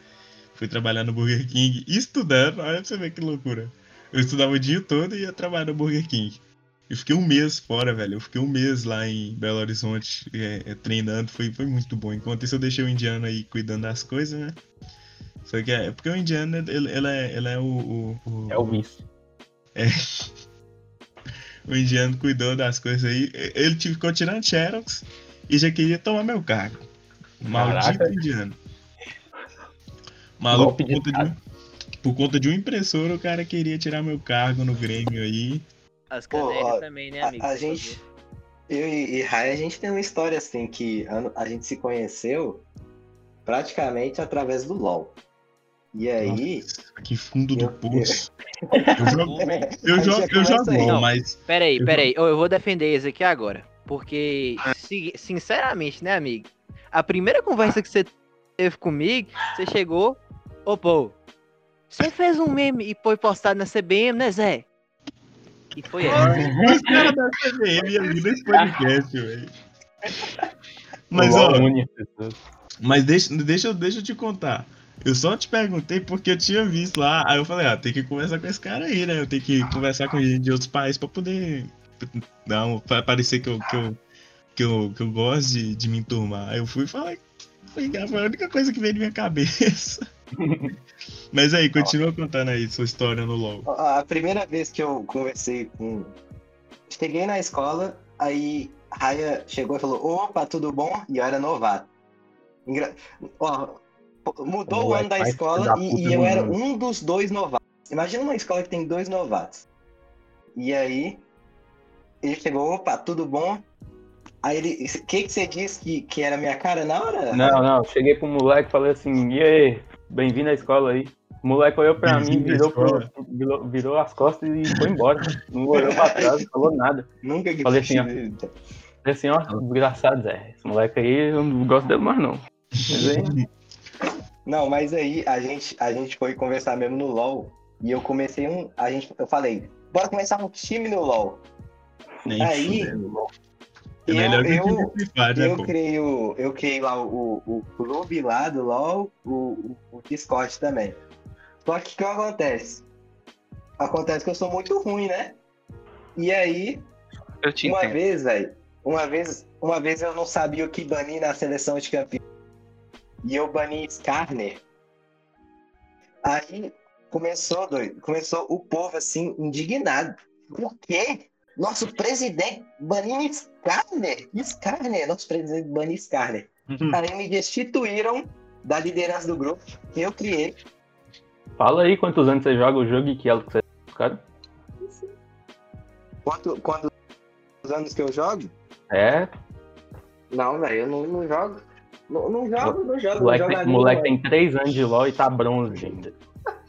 Fui trabalhar no Burger King, estudando, olha pra você ver que loucura. Eu estudava o dia todo e ia trabalhar no Burger King. Eu fiquei um mês fora, velho. Eu fiquei um mês lá em Belo Horizonte é, é, treinando, foi, foi muito bom. Enquanto isso eu deixei o indiano aí cuidando das coisas, né? Só que é porque o indiano, ele, ele é, ele é o, o, o- É o vice. o indiano cuidou das coisas aí. Ele ficou tirando xerox e já queria tomar meu cargo. Maldito Caraca. indiano. Maluco, por de conta, de por conta de um impressor, o cara queria tirar meu cargo no Grêmio aí. As ó, também, né, a, amigo? a gente. Eu e, e Rai, a gente tem uma história assim que a, a gente se conheceu praticamente através do LOL. E aí. Nossa, que fundo do poço. Eu jogo, eu jogo, eu jogo Não. mas Peraí, Eu peraí. Eu, eu vou defender esse aqui agora. Porque, Ah. si- sinceramente, né, amigo? A primeira conversa que você teve comigo, você chegou. Ô, pô, você fez um meme e foi postado na CBM, né, Zé? E foi essa. os caras da CVM ali nesse podcast, velho. Mas, ó. Mas deixa, deixa, eu- deixa eu te contar. Eu só te perguntei porque eu tinha visto lá. Aí eu falei, ah, tem que conversar com esse cara aí, né? Eu tenho que conversar com gente de outros países pra poder. Dar um, pra parecer que eu, que eu, que eu, que eu gosto de, de me enturmar. Aí eu fui e falei. Foi foi a única coisa que veio na minha cabeça. Mas aí, continua contando aí sua história no LoL. A primeira vez que eu conversei com. Cheguei na escola, aí Raya chegou e falou: Opa, tudo bom? E eu era novato. Engra- Ó, mudou o Moleque ano da escola da e, e eu era um dos dois novatos. Imagina uma escola que tem dois novatos. E aí, ele chegou: Opa, tudo bom? Aí ele: O que, que você disse que, que era minha cara na hora? Não, não, cheguei pro moleque e falei assim, e aí, bem-vindo à escola aí. O moleque olhou pra mim, virou, pro, virou, virou as costas e foi embora. Não olhou pra trás, não falou nada. Nunca que Falei assim, ó. Falei assim, ó, desgraçado, Zé. Esse moleque aí, eu não gosto dele mais não. Mas aí, Não, mas aí a gente, a gente foi conversar mesmo no LoL. E eu comecei um. A gente, eu falei, bora começar um time no LoL. Nem Aí, fudendo. É eu- melhor que eu- o Free Fire, né, Eu pô? criei, o, eu criei lá o, o clube lá do LoL, o, o, o Discord também. Só que o que acontece? Acontece que eu sou muito ruim, né? E aí, Eu te uma vez, velho, uma vez, uma vez eu não sabia o que banir na seleção de campeão. e eu bani Skarner. Aí começou, doido, começou o povo assim, indignado. Por quê? Nosso presidente baniu Skarner. Skarner, nosso presidente baniu Skarner. Aí me destituíram da liderança do grupo que eu criei. Fala aí quantos anos você joga o jogo e que elo que você cara. Quanto, quantos anos que eu jogo? É, Não, velho, eu não, não jogo. Não, não jogo, não jogo. moleque, não jogo moleque tem 3 anos de LOL e tá bronze ainda.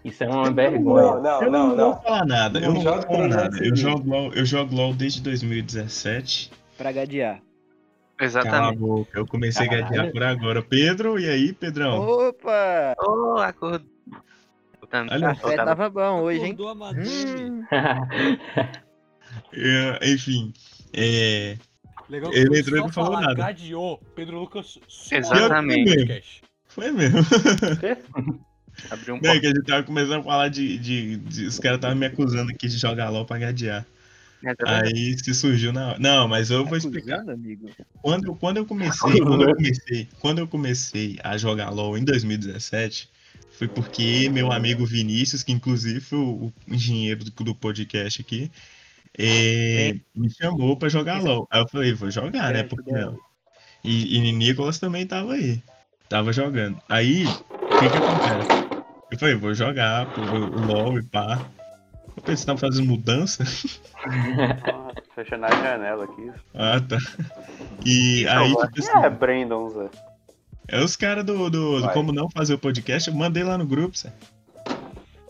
Isso é uma Não, vergonha. não, eu não, não, não. vou falar nada. Não eu não jogo falar nada. Eu seguidos. jogo, LOL, eu jogo LOL desde 2017. Pra gadear. Cala a Exatamente. boca. Eu comecei a Caralho. gatear por agora. Pedro, e aí, Pedrão? Opa! Ô, acordo. Olha, O café tava bom hoje, hein? Acordou a. Hum, É, enfim. É, Legal Ele entrou e não falou falar nada. Gadeou, Pedro Lucas Exatamente. no podcast. foi mesmo. Abriu um é que a gente tava começando a falar de. de- de- os caras estavam me acusando aqui de jogar LOL pra gadear. Pouco. Aí se surgiu na hora. Não, mas eu vou explicar. Quando, quando eu comecei, quando eu comecei, quando eu comecei a jogar LOL em 2017, foi porque meu amigo Vinícius, que inclusive foi o, engenheiro do, do podcast aqui, é, me chamou pra jogar LOL. Aí eu falei, vou jogar, né? É, Porque não. E, e Nicolas também tava aí. Tava jogando. Aí, o que que acontece? Eu falei, vou jogar pô, o LOL e pá. Eu pensei, tava fazendo mudança. Fechando a janela aqui. Ah, tá. E aí, tipo assim, É, Brandon, Zé. É os caras do, do, do. Como Não Fazer o Podcast, eu mandei lá no grupo, Zé.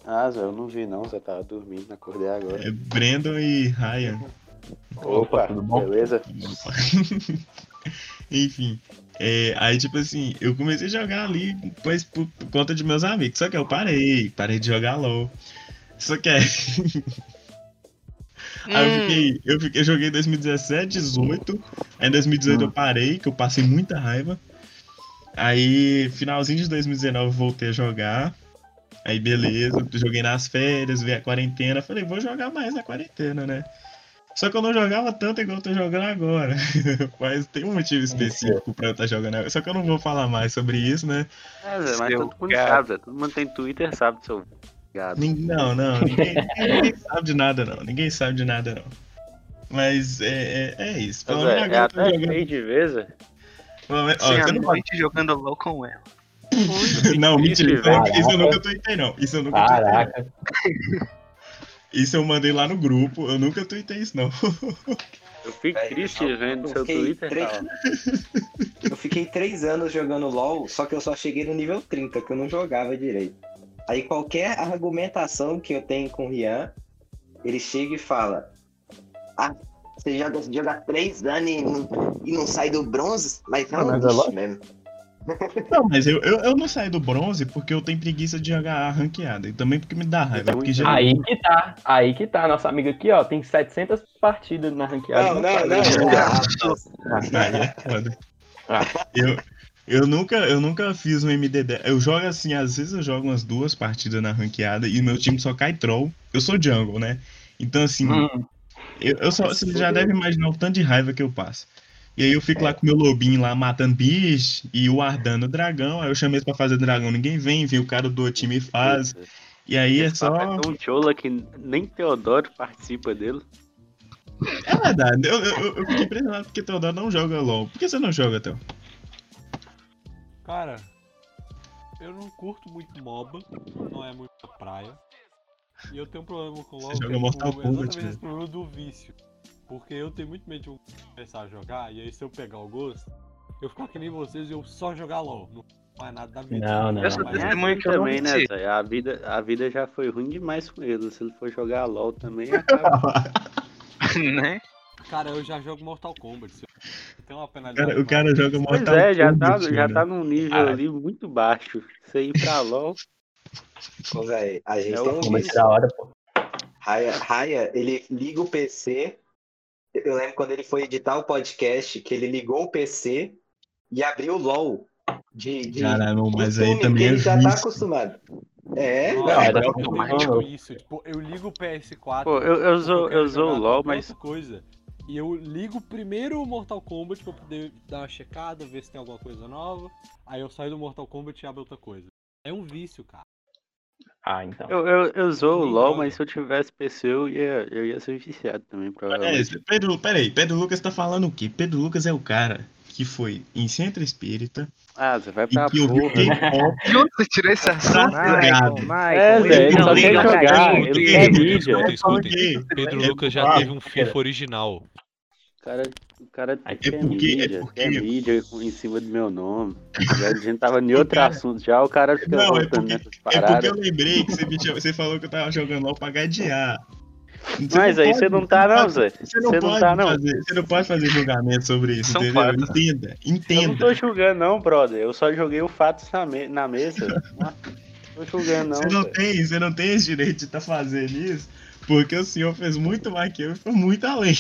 Ah, Zé, eu não vi não, Zé tava dormindo, acordei agora. É Brandon e Ryan. Opa, tudo bom? Beleza? Enfim. é, aí, tipo assim, eu comecei a jogar ali pois, por, por conta de meus amigos. Só que eu parei, parei de jogar LOL. Só que aí, aí eu fiquei, eu fiquei, eu joguei em 2017, 18. Aí em 2018 eu parei, que eu passei muita raiva. Aí, finalzinho de 2019, eu voltei a jogar. Aí, beleza, joguei nas férias, veio a quarentena. Falei, vou jogar mais na quarentena, né? Só que eu não jogava tanto igual eu tô jogando agora. Mas tem um motivo específico pra eu estar jogando agora. Só que eu não vou falar mais sobre isso, né? É, Zé, mas todo mundo sabe, Zé. Todo mundo tem Twitter, sabe do seu Não, não, ninguém, ninguém sabe de nada, não. Ninguém sabe de nada, não. Mas é, é, é isso. Pelo menos é tô até jogando. feio de menos- ó, Sem você a noite jogando LOL com ela. Não, mentira. Isso, velho. eu- isso eu nunca tuitei, não. Isso eu nunca tuitei. não. Caraca. Isso eu mandei lá no grupo. Eu nunca tuitei isso, não. Eu Véi, triste eu- vendo eu seu fiquei Twitter. três- cara. Eu fiquei três anos jogando LOL, só que eu só cheguei no nível 30, que eu não jogava direito. Aí qualquer argumentação que eu tenho com o Rian, ele chega e fala: Ah, você joga, joga três anos e não, e não sai do bronze? Mas não, mas é bicho lógico. mesmo. Não, mas eu, eu, eu não saí do bronze porque eu tenho preguiça de jogar a ranqueada. E também porque me dá raiva. Porque já... Aí que tá, aí que tá. Nossa amiga aqui, ó, tem 700 partidas na ranqueada. Não, não, sabe não. jogar. Aí é foda. Ah. Eu, eu, nunca, eu nunca fiz um MD10. Eu jogo assim, às vezes eu jogo umas duas partidas na ranqueada e meu time só cai troll. Eu sou jungle, né? Então, assim, Hum, eu, eu só, você já deve imaginar o tanto de raiva que eu passo. E aí eu fico lá com meu lobinho lá matando bicho e o ardando o dragão. Aí eu chamei eles pra fazer dragão, ninguém vem, vem o cara do outro time e faz. E aí é só. é tão chola que nem Teodoro participa dele. É verdade, eu, eu, eu fiquei impressionado porque Teodoro não joga LOL. Por que você não joga, Teo? Cara, eu não curto muito MOBA, não é muito praia. E eu tenho um problema com LoL, Você joga é Mortal tipo, Kombat, exatamente né? esse problema do vício. Porque eu tenho muito medo de começar a jogar, e aí se eu pegar o gosto, eu ficar que nem vocês e eu só jogar LoL. Não faz nada da vida. Não, não. Eu sou não também, né, sei. Zé? A vida, a vida já foi ruim demais com ele. Se ele for jogar LOL também, acaba. né? Cara, eu já jogo Mortal Kombat. Eu tenho uma penalidade. Cara, o cara joga Pois Mortal é, já tá, Kombat, já tá num nível Ah. ali muito baixo. Você ir pra LOL. Ô, Zé, a gente É tem um Como é que vício. da hora, pô. Raya, Raya, ele liga o PC. Eu lembro quando ele foi editar o podcast, que ele ligou o PC e abriu o LOL. De, de Caramba, mas aí também que é ele já tá acostumado. É, Nossa, Não, eu, era eu isso. Tipo, eu ligo o PS4. Pô, eu, eu, eu sou jogar LOL, qualquer mas outra coisa. E eu ligo primeiro o Mortal Kombat pra poder dar uma checada, ver se tem alguma coisa nova. Aí eu saio do Mortal Kombat e abro outra coisa. É um vício, cara. Ah, então. Eu, eu, eu zoo o LOL, mas se eu tivesse PC, eu ia, eu ia ser viciado também, É, provavelmente. Pedro, peraí, Pedro Lucas tá falando o quê? Pedro Lucas é o cara que foi em centro espírita Ah, você vai e pra que ouviu porra. K-pop De onde você tirou esse assunto? É, ele velho, só pra jogar, ele quer mídia. Escutem, Pedro é Lucas já teve um FIFA original. O cara, o cara É porque- é mídia, porque- quer mídia com- em cima do meu nome. Já, a gente tava em outro assunto já, o cara fica Não, é voltando porque- nessas É porque paradas. eu lembrei que você, me você falou que eu tava jogando LOL pra gadear. Você Mas aí pode- você não tá não, Zé. Você não, Você não pode tá não. fazer, você não pode fazer julgamento sobre isso, São entendeu? fatos. Entenda, Eu não entenda. tô julgando não, brother. Eu só joguei o fatos na, me- na mesa. Não tô julgando não, Você não tem, você não tem esse direito de estar fazendo isso, porque o senhor fez muito mais que eu e foi muito além.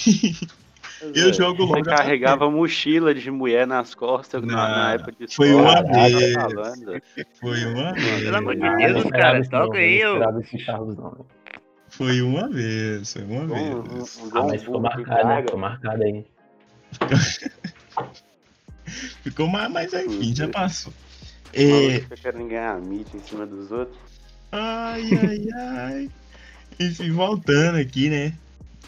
Eu Zé, jogo LOL Você carregava mochila de mulher nas costas na, Não, na época de foi escola. uma Tá vez. Foi uma vez. Pelo amor de Deus, cara, toca não, aí, esperava esse Charles não. Foi uma vez, foi uma Um- um- vez. um Ah, mas ficou marcado, né? Ficou marcado aí. Ficou mais, mas enfim, já passou. É, maluco fica querendo ganhar mídia em cima dos outros. Ai, ai, ai. Enfim, voltando aqui, né?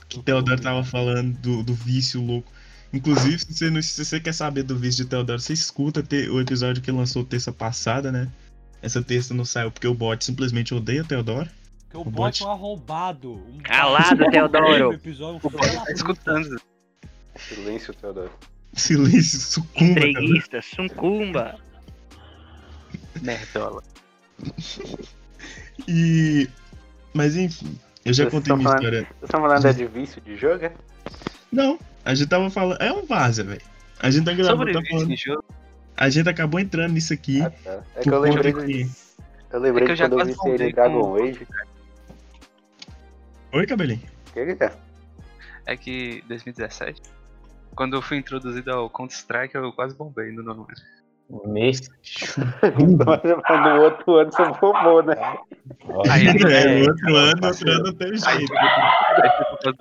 Que Teodoro tava falando do, do vício louco. Inclusive, se você, não, se você quer saber do vício de Teodoro, você escuta te- o episódio que lançou terça passada, né? Essa terça não saiu porque o bot simplesmente odeia Teodoro. Porque o O bot bot. é um arrombado. Um Calado, bot- Teodoro. Episódio, O da tá escutando. Silêncio, Teodoro. Silêncio, sucumba. Entreguista, sucumba. Nerdola. E. Mas enfim, eu já Vocês contei minha falando- história. Vocês estão falando é de vício de jogo? é? Não, a gente tava falando. É um vaza, velho. A gente tá gravando, tá falando. A gente acabou entrando nisso aqui. Ah, tá. É que eu lembrei que- Eu lembrei É que eu de já quando eu vi em Dragon Age. Oi, cabelinho. O que que é? é que 2017, quando eu fui introduzido ao Counter-Strike, eu quase bombei no nono ano. Mês. no outro ano você bombou, né? Aí, É, É, no outro ano, outro ano não teve jeito.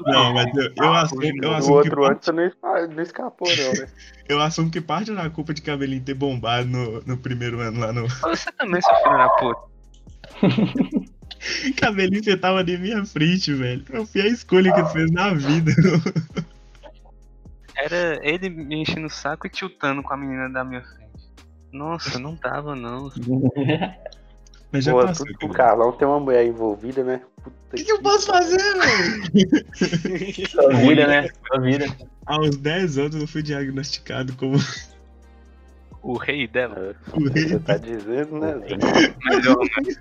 Não, mas eu, eu assumo, eu No assumo que outro ano você esca- não escapou, não, né? eu assumo que parte da culpa de cabelinho ter bombado no, no primeiro ano lá no. Você também, seu filho da puta. Cabelinho, você tava na minha frente, velho. Eu fui a escolha que você fez na vida. Era ele me enchendo o saco e tiltando com a menina da minha frente. Nossa, não dava não. Mas já Pô, passou. tudo que o cara. Carlão tem uma mulher envolvida, né? O que, que eu posso fazer, velho? Sua vida, né? Sua vida. Aos 10 anos eu fui diagnosticado como O rei dela. É, o rei Você tá dizendo, né? Melhor, né?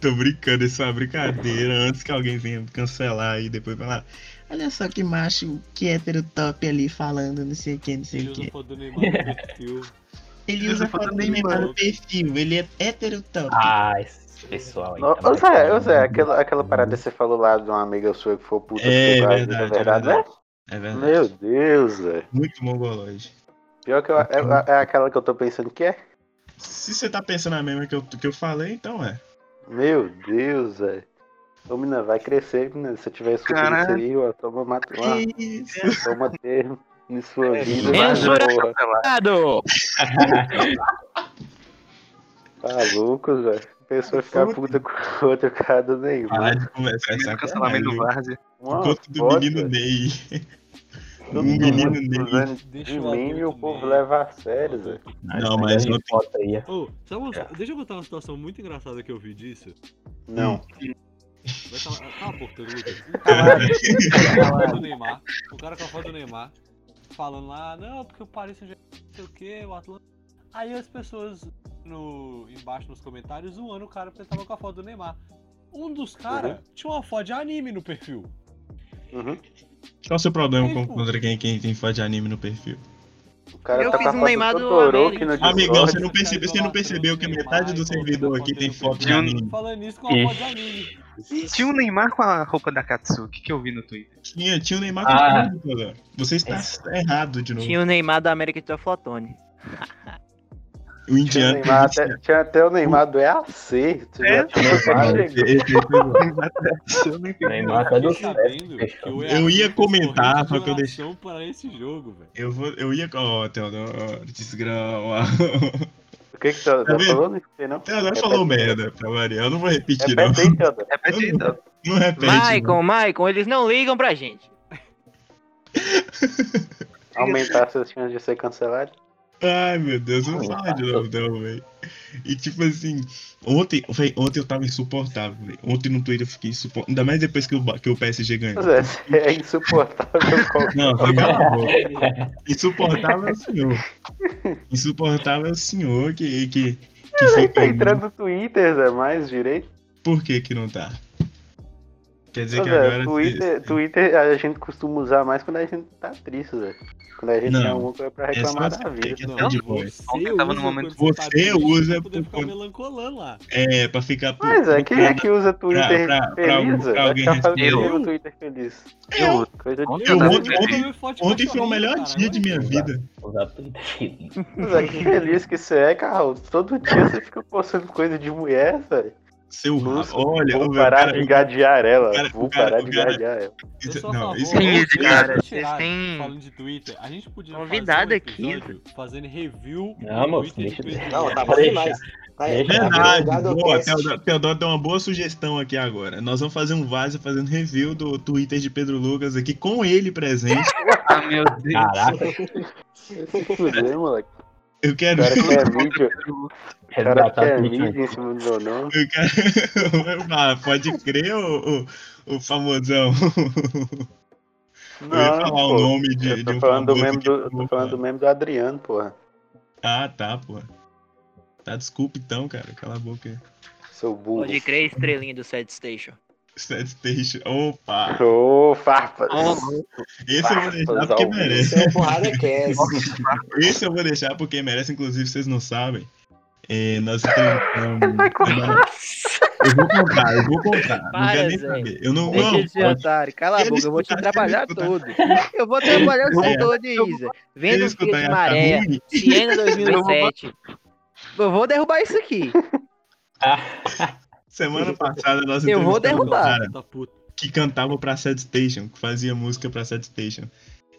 Tô brincando, isso é uma brincadeira. Antes que alguém venha cancelar e depois falar. Olha só que macho, que hétero top ali falando, não sei o que, não sei Ele o usa que. foto do Neymar no perfil. Ele usa foto do Neymar no perfil, ele é hétero top. Ah, esse pessoal aí. Ô, tá Zé, ô. Zé, aquela, aquela parada que você falou lá de uma amiga sua que foi puta É que foi verdade, é é verdade, né? É verdade. Meu Deus, Zé. Muito mongolóide. Pior que eu, é, é aquela que eu tô pensando que é? Se você tá pensando a mesma que eu, que eu falei, então é. Meu Deus, Zé. Ô, menina, vai crescer, menina. Se eu tiver escutando isso aí, ó, toma, mat... uma, Isso. toma termo em sua É, vida. Porra. Cuidado. Tá louco. A pessoa ficar puta com outra cara do Neymar. Parar de conversar essa Cancelamento do Várzea. Enquanto do menino Ney. Menino Ney. Deixa de o meme o povo leva a sério, Zé. Não, mas não não- foto aí. Ô, sabe uma- deixa eu contar uma situação muito engraçada que eu vi disso. Não. Vai calar, cala a boca, Lucas. Um cara com a foto do Neymar. O cara com a foto do Neymar. Falando lá, não, porque o Paris Saint-Germain, não sei o que, o Atlanta. Aí as pessoas no, embaixo nos comentários zoando o cara porque tava com a foto do Neymar. Um dos caras tinha uma foto de anime no perfil. Uhum. Qual o seu problema com, Tipo- contra quem, quem tem foto de anime no perfil? O cara Eu tá fiz com a um Neymar do do Todoroki no. Amigão, você não percebeu, você não percebeu que metade do servidor aqui tem foto de Tinha um- anime. Falando isso com uma foto de anime. Tinha um Neymar com a roupa da Katsuki que eu vi no Twitter. Tinha, tinha o Neymar com Ah. tudo, cara. Você está errado de novo. Tinha o Neymar da América de Flotone. O Tinha, indiano. Neymar até, tinha até o Neymar do EAC. Você É, tinha aí. Eu tá ia comentar, só que eu deixei- para esse jogo, velho. Eu, vou, eu ia. Ó, Teodoro, desgrama. O que que você Tá vendo? falou? Não. Teodoro falou aí. merda pra variar. Eu não vou repetir, não. Repete aí, Teodoro. Repete então. Não repete. Maicon, Maicon, eles não ligam pra gente. Aumentar suas chances de ser cancelado. Ai, meu Deus, não fala de novo, não, velho. E tipo assim, ontem, véi, ontem eu tava insuportável, velho. Ontem no Twitter eu fiquei insuportável. Ainda mais depois que o, que o PSG ganhou. Você é insuportável. Não, foi boca. Insuportável é o senhor. Insuportável é o senhor que, que, que tá entrando no Twitter, Zé, mais direito. Por que que não tá? Quer dizer Ô, que Zé, agora. Twitter, Twitter a gente costuma usar mais quando a gente tá triste, Zé. Quando a gente Não, tem alguma coisa pra é reclamar você da vida. que- Não, de boa. você Ontem tava no usa momento- quando tá Você triste usa pra ficar melancolando lá. É, pra ficar. por- Mas é, quem é que usa Twitter pra- pra feliz, pra alguém fazendo responder. o que no Twitter feliz. Eu. Coisa de Ontem Eu ontem, ontem, ontem foi o melhor cara, dia de minha vida. Usar Twitter feliz. Zé, que feliz que você é, Carlos. Todo dia você fica postando coisa de mulher, velho. Seu rabo. Nossa, Olha, Vou parar cara- de gadear ela. cara- Vou cara- parar de gadear ela. Eu Isso- não, favor, isso Sim, vocês cara, tiraram, têm- Falando de Twitter, a gente podia Convidado um aqui, fazendo review Não, moço, deixa- Pedro Não, tá bom Deixa. demais. Deixa. vai, Verdade, boa. Teodoro, deu uma boa sugestão aqui agora. Nós vamos fazer um vaso fazendo review do Twitter de Pedro Lucas aqui com ele presente. Ah, meu Deus. Caraca, Se fuder, moleque. Eu quero. cara. O cara resgatar mídia em cima do meu nome. Ah, pode crer, o, o, o famosão. eu ia falar o pô. nome de, Eu de tô um falando do que do, eu eu vou tô falando do falar. meme do Adriano, porra. Ah, tá, pô. Tá, desculpa então, cara. Cala a boca aí. Seu burro. Pode crer, estrelinha do Sad Station. Set Station. Opa! Ô, farpas. Esse eu vou deixar Farpas porque merece. Esse é o. Esse eu vou deixar porque merece, inclusive, vocês não sabem. É, nós entrevistamos. Eu vou contar, eu vou contar. não quero nem Zé. saber. Eu não, Deixa de otário, cala a boca, eu vou te escutar. todo. Eu vou atrapalhar você É. todo, Isa. Vendo um ia de maré. Siena 2007. Eu vou derrubar isso aqui. Semana passada nós Eu vou um derrubar. cara puto. que cantava pra Sad Station, que fazia música pra Sad Station.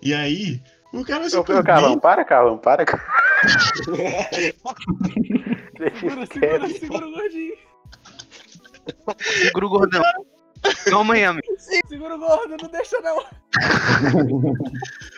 E aí, o cara Ô, ô, simplesmente... Carlão, para, Carlão, para. Deixa Segura, segura, segura o gordinho. Segura o gordão. Calma aí, amigo. Segura o gordo, não deixa não.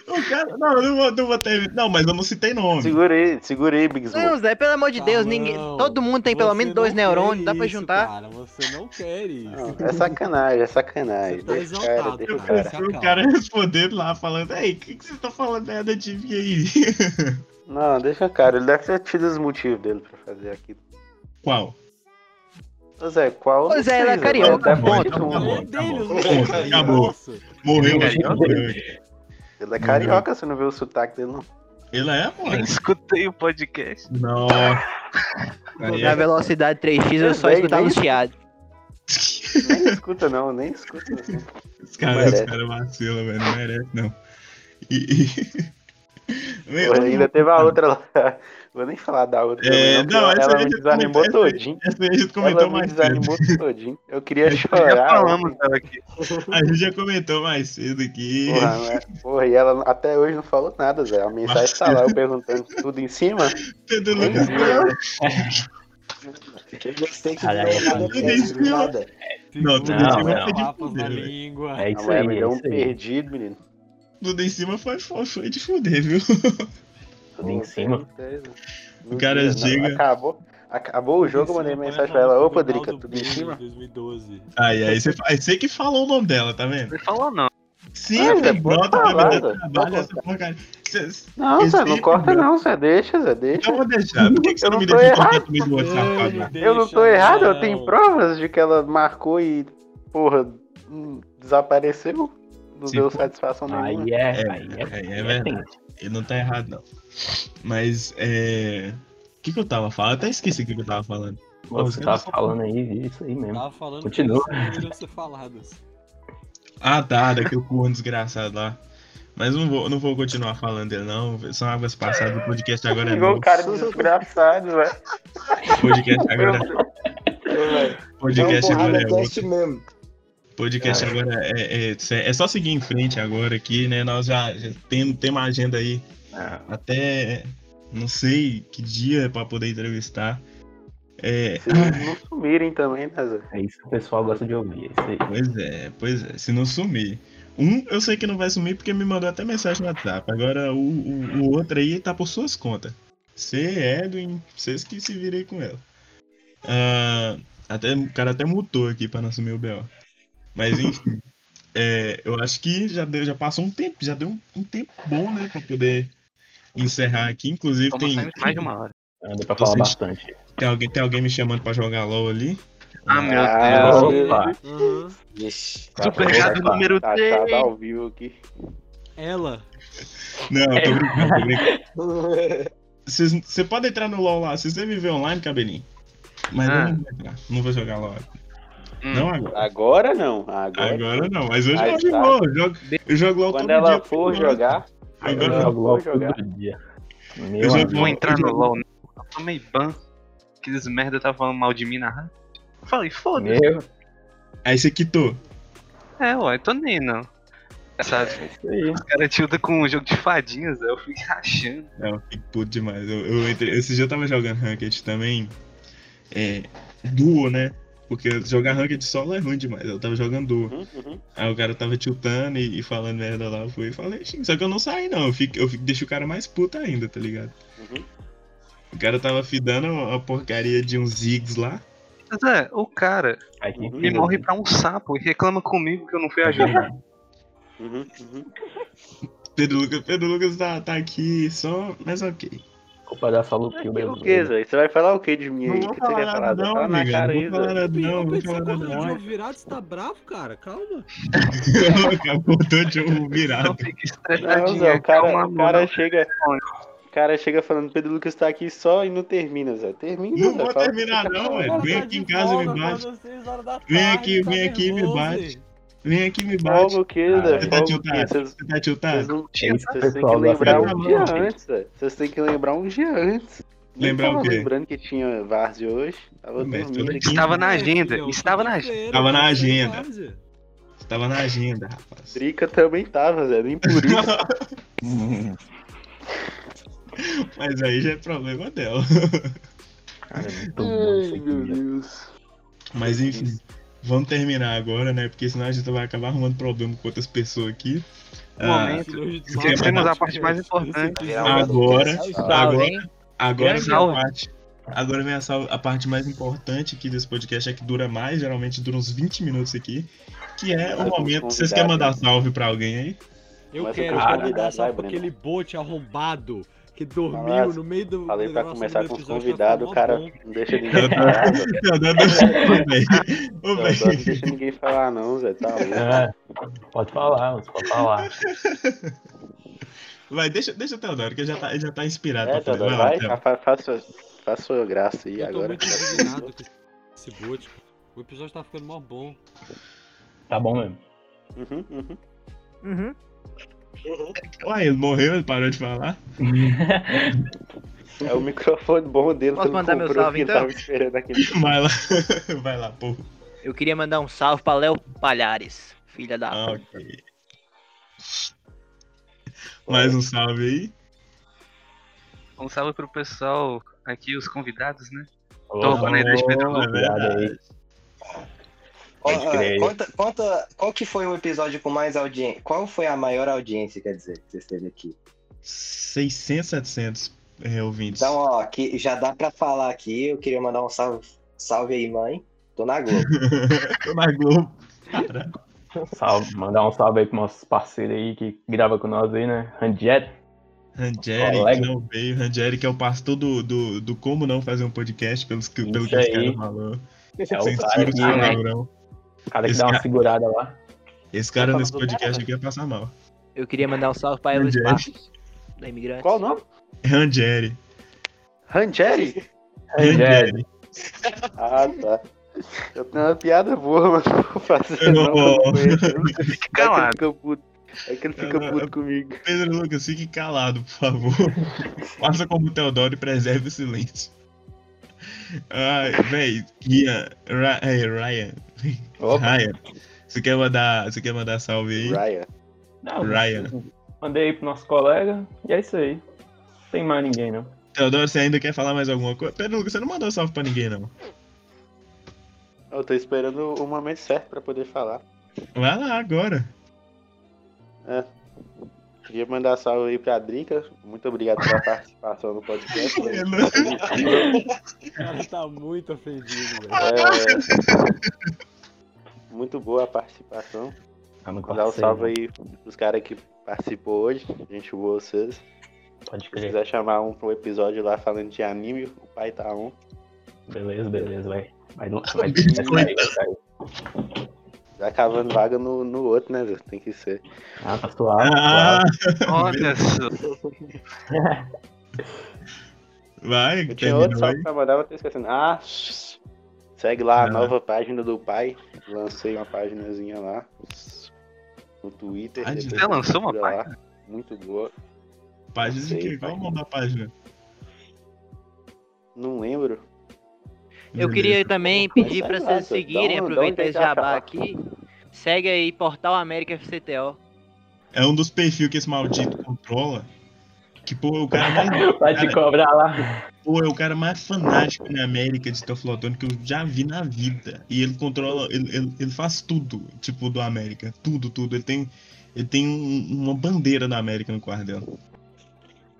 O cara... Não, eu não vou, não vou ter... Não, mas eu não citei nome. Segura aí, segura aí, Big Smoke. Não, Zé, pelo amor de Deus, Carlão, ninguém, todo mundo tem pelo menos dois neurônios, dá pra isso, juntar. Cara, você não quer isso. Não, é sacanagem, é sacanagem. Você tá Deixa o cara, exaltado, deixa o cara. cara. O cara respondendo lá, falando, ei, o que, que você tá falando merda de mim aí? Não, deixa cara, ele deve ter tido os motivos dele pra fazer aquilo. Qual? Zé, qual? Ô, Não Zé, ele é carioca, ponto. tido Tá É acabou. nossa. Morreu, Ele é morreu. carioca? Ele é carioca, você não viu o sotaque dele, não. Ele é, Nem mano. escutei o podcast. Não. Aí Na é... velocidade 3x eu só escutava nem- os chiados. Nem escuta, não, nem escuta. Não. Os caras cara vacilam, velho. Não merece, não. E. e... Meu, ainda teve a outra lá. Vou nem falar da outra. É, não, não, ela me desanimou todinho. Essa aí a gente Ela comentou me mais cedo. desanimou todinho. Eu queria Já chorar. falamos dela aqui. A gente já comentou mais cedo aqui. Porra, né? Porra, e ela até hoje não falou nada, Zé. A mensagem tá lá, eu perguntando tudo em cima. Pedro Lucas. Eu gostei que Caralho, não nada. Não, tudo Não, em cima não. foi de Papas na língua. É isso aí, me é deu um perdido, menino. Tudo em cima foi, foi, foi de fuder, viu? Tudo em cima. certeza. O cara chega- Não, acabou, acabou o jogo, eu mandei mensagem pra ela. Opa, Drica, tudo em cima? 2012. Aí, aí você, aí você que falou o nome dela, tá vendo? Não falou não. Sim, é bom brota pra me dar trabalho essa porcaria. Cê- Não, Zé, não corta não, Zé. Deixa, Zé, deixa. Eu vou deixar. Por que, que você Eu não me deixa errado. do WhatsApp agora? Eu não tô errado, eu tenho provas de que ela marcou e, porra, hum, desapareceu. Não Sim, deu pô. satisfação nenhuma. Aí é, É, aí é, é, é é verdade. Ele não tá errado, não. Mas, é. O que, que eu tava falando? Eu até esqueci o que, que eu tava falando. Você tava falando aí, isso aí mesmo. Tava falando Continua. ser faladas. Ah, tá, daquele corno desgraçado lá. Mas não vou, não vou continuar falando dele, não. São águas passadas. O podcast agora é novo. um cara desgraçado, velho. O podcast agora, podcast é um agora é podcast agora é, é, é só seguir em frente agora aqui, né? Nós já, já temos, temos uma agenda aí Ah, até não sei que dia pra poder entrevistar. É, Se não, sumirem também, né, Zé? é isso que o pessoal gosta de ouvir. É isso aí. pois é, pois é, se não sumir. Um, eu sei que não vai sumir porque me mandou até mensagem no WhatsApp. Agora o, o, o outro aí tá por suas contas. Você, Edwin, vocês que se virem com ela. Ah, até, o cara até mutou aqui pra não sumir o B.O. Mas enfim. é, eu acho que já, deu, já passou um tempo, já deu um, um tempo bom, né? Pra poder encerrar aqui. Inclusive tem, mais de uma hora. Ah, Deu pra falar Vocês- bastante. tem, alguém, tem alguém me chamando pra jogar LOL ali. Ah, meu Ah, Deus. Opa! Uhum. Tá- gato número tá, 3. tá ao vivo aqui. Ela. Não, eu tô brincando, tô brincando. Vocês- Você pode entrar no LoL lá, vocês devem ver online, cabelinho. Mas eu Ah. não vou entrar, não vou jogar LoL. Hum. Não agora. Agora não. Agora. Agora não, mas hoje eu jogo tá. LoL. Eu jogo, eu jogo LoL Quando todo ela dia. for jogar, Agora Eu eu jogo vou jogar. dia. Eu Meu jogo amigo. Vou entrar no jogo- LOL. né? Eu tomei ban. Aqueles merda tá falando mal de mim na rádio. Eu Falei, foda-se. Meu, Aí você quitou. É, ué, tô nem não. Sabe? aí. Os caras tiltam com um jogo de fadinhas, eu fico achando. Não, eu fico puto demais. Eu, eu entrei- esse dia eu tava jogando Ranked também. É. Duo, né? Porque jogar Ranked solo é ruim demais. Eu tava jogando duo. uhum, uhum. Aí o cara tava tiltando e, e falando merda lá. Eu fui e falei, só que eu não saí não. Eu, fico, eu fico, deixo o cara mais puto ainda, tá ligado? Uhum. O cara tava fidando a porcaria de uns zigs lá. Mas é, o cara Aqui, Uhum. me morre pra um sapo e reclama comigo que eu não fui ajudar. Uhum, uhum. Pedro Lucas, Pedro Lucas tá, tá aqui só, mas ok. Da solo kill, O beleza. que? Você vai falar o que de mim aí? Não O que falar falar? nada não, Fala na amiga. cara Não aí, vou falar Zé. nada não, acordou de não. jogo virado, você tá bravo, cara? Calma. Acabou de um Não virado. fica Não, estressadinho. Zé, o cara, calma, o cara chega. O cara chega falando, Pedro Lucas tá aqui só e não termina, Zé. Termina, Não Zé. vou terminar não, O velho. Vem tá aqui em casa e me bate. acordou Vem aqui, tá vem aqui e me bate. Vem aqui e me bate. Folga o que, Zé? Você tá tiltado? Vocês Você tá vocês tiltado? não É Vocês têm que lembrar um dia antes, velho. Vocês têm que lembrar um dia antes. Lembrar o tava quê? lembrando que tinha Várzea hoje. Tava dormindo. Estava na agenda, estava na agenda. quinta-feira, Tava na agenda. várzea. Tava na agenda, rapaz. Drica também tava, Zé. Nem por isso. Mas aí já é problema dela. Cara, é muito Ai, meu. Deus. Mas enfim, vamos terminar agora, né? Porque senão a gente vai acabar arrumando problema com outras pessoas aqui. Um Ah, momento. Esquecemos mal, a parte mais importante. esse Agora, agora, agora vem a parte. Agora vem a, a parte mais importante aqui desse podcast, é que dura mais, geralmente dura uns 20 minutos aqui. Que é o momento. Vocês querem mandar salve pra alguém aí? Eu Mas quero convidar, pra Breno. aquele bote arrombado que dormiu Mas, no meio do. Falei pra começar com os convidados, o cara bom. não deixa ninguém falar. Zé. Não. Ô, Teodoro Não deixa ninguém falar, não, Zé. Tá louco. É, pode falar, pode falar. Vai, deixa, deixa o Teodoro, que ele já tá, ele já tá inspirado É. Teodoro, vai, Theo. fa- faça, faça sua graça aí Eu tô agora. muito indignado com esse bote. O episódio tá ficando mó bom. Tá bom mesmo. Uhum, uhum. Uhum. Uai, ele morreu, ele parou de falar. É o microfone bom dele. Posso mandar meu salve, então? Tava esperando aquele... Vai lá, vai lá, pô. Eu queria mandar um salve pra Léo Palhares, filha da. Ah, ok. Mais um salve aí. Um salve pro pessoal aqui, os convidados, né? Ô, Tô com a ideia de Pode crer. Conta, conta, qual que foi o episódio com mais audiência? Qual foi a maior audiência, quer dizer, que vocês teve aqui? 600, 700 é, ouvintes. Então, ó, que já dá pra falar aqui, eu queria mandar um salve, salve aí, mãe. Tô na Globo. Tô na Globo. Cara, Salve, mandar um salve aí pros nossos parceiros aí que grava com nós aí, né? Rangeri, Colega. que não veio. Rangeri, que é o pastor do, do, do Como Não Fazer um Podcast, pelos, que- pelo que os aí. caras falou. É o Censura o né? palavrão. O cara que Esse dá uma cara- segurada lá. Esse cara nesse podcast aqui ia passar mal. Eu queria mandar um salve pra é? Passos, da Imigrante. Qual o nome? Rangeri. Rangeri? Ranjet. Ah, tá. Eu tenho uma piada boa, mas não vou fazer não não. Fique calado. Fica puto. É que ele fica puto não. comigo. Pedro Lucas, fique calado, por favor. Faça como o Teodoro e preserve o silêncio. Ai, véi, Ian, hey, Ryan. Opa. Ryan, você quer mandar, você quer mandar salve aí? Ryan. Não, Ryan. Mandei pro nosso colega e é isso aí. Não tem mais ninguém, não. Teodoro, você ainda quer falar mais alguma coisa? Pedro Lucas, você não mandou salve pra ninguém, não. Eu tô esperando o momento certo pra poder falar. Vai lá, agora. Queria mandar salve aí pra Drica. Muito obrigado pela participação no podcast. Não- O cara tá muito ofendido, velho. É, Muito boa a participação. Mandar um salve né? aí pros caras que participou hoje. Gente boa vocês. Pode Se crer. quiser chamar um pro episódio lá falando de anime, o pai tá um. Beleza, beleza, vai. Vai, vai, vai, vai, vai, vai. Já cavando vaga no, no outro, né? Tem que ser. Ah, tá suave. Ah, Olha só. vai, Eu tinha outro salve aí. pra mandar, tô esquecendo. Ah, segue lá a Ah. nova página do pai. Lancei uma paginazinha lá. No Twitter. Depois Você lançou uma lá. página? Muito boa. Página de quê? Qual o nome da página? Não lembro. Eu queria também pedir lá, vocês seguirem, aproveitar esse jabá aqui. Segue aí, Portal América FCTO. É um dos perfis que esse maldito controla. Que, pô, é o cara mais. Vai te cobrar lá. pô, é o cara mais fanático na América de Teoflotone que eu já vi na vida. E ele controla. Ele, ele, ele faz tudo, tipo, do América. Tudo, tudo. Ele tem. Ele tem um- uma bandeira da América no quarto dela.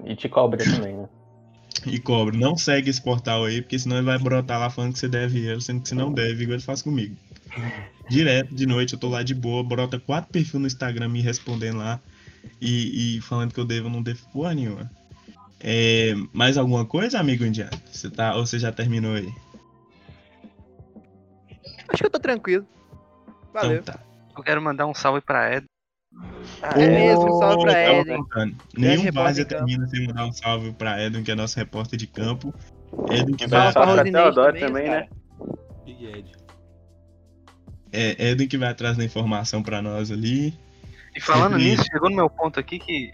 E te cobra também, né? E cobra. Não segue esse portal aí, porque senão ele vai brotar lá falando que você deve ele, sendo que você não deve, igual ele faz comigo. Direto, de noite, eu tô lá de boa, brota quatro perfis no Instagram me respondendo lá e, e falando que eu devo, eu não devo porra nenhuma. É, mais alguma coisa, amigo indiano? Você tá, ou você já terminou aí? Acho que eu tô tranquilo. Valeu. Então tá. Eu quero mandar um salve pra Ed. É mesmo, salve pra Eden. Nenhum de campo. termina sem mandar um salve pra Edon, que é nosso repórter de campo. Edon que Salve vai, pra Salve pra Rosinei Teodoro também, né? Big Ed. é, Edon que vai atrás da informação pra nós ali. E falando Sempre nisso, isso. chegou no meu ponto aqui que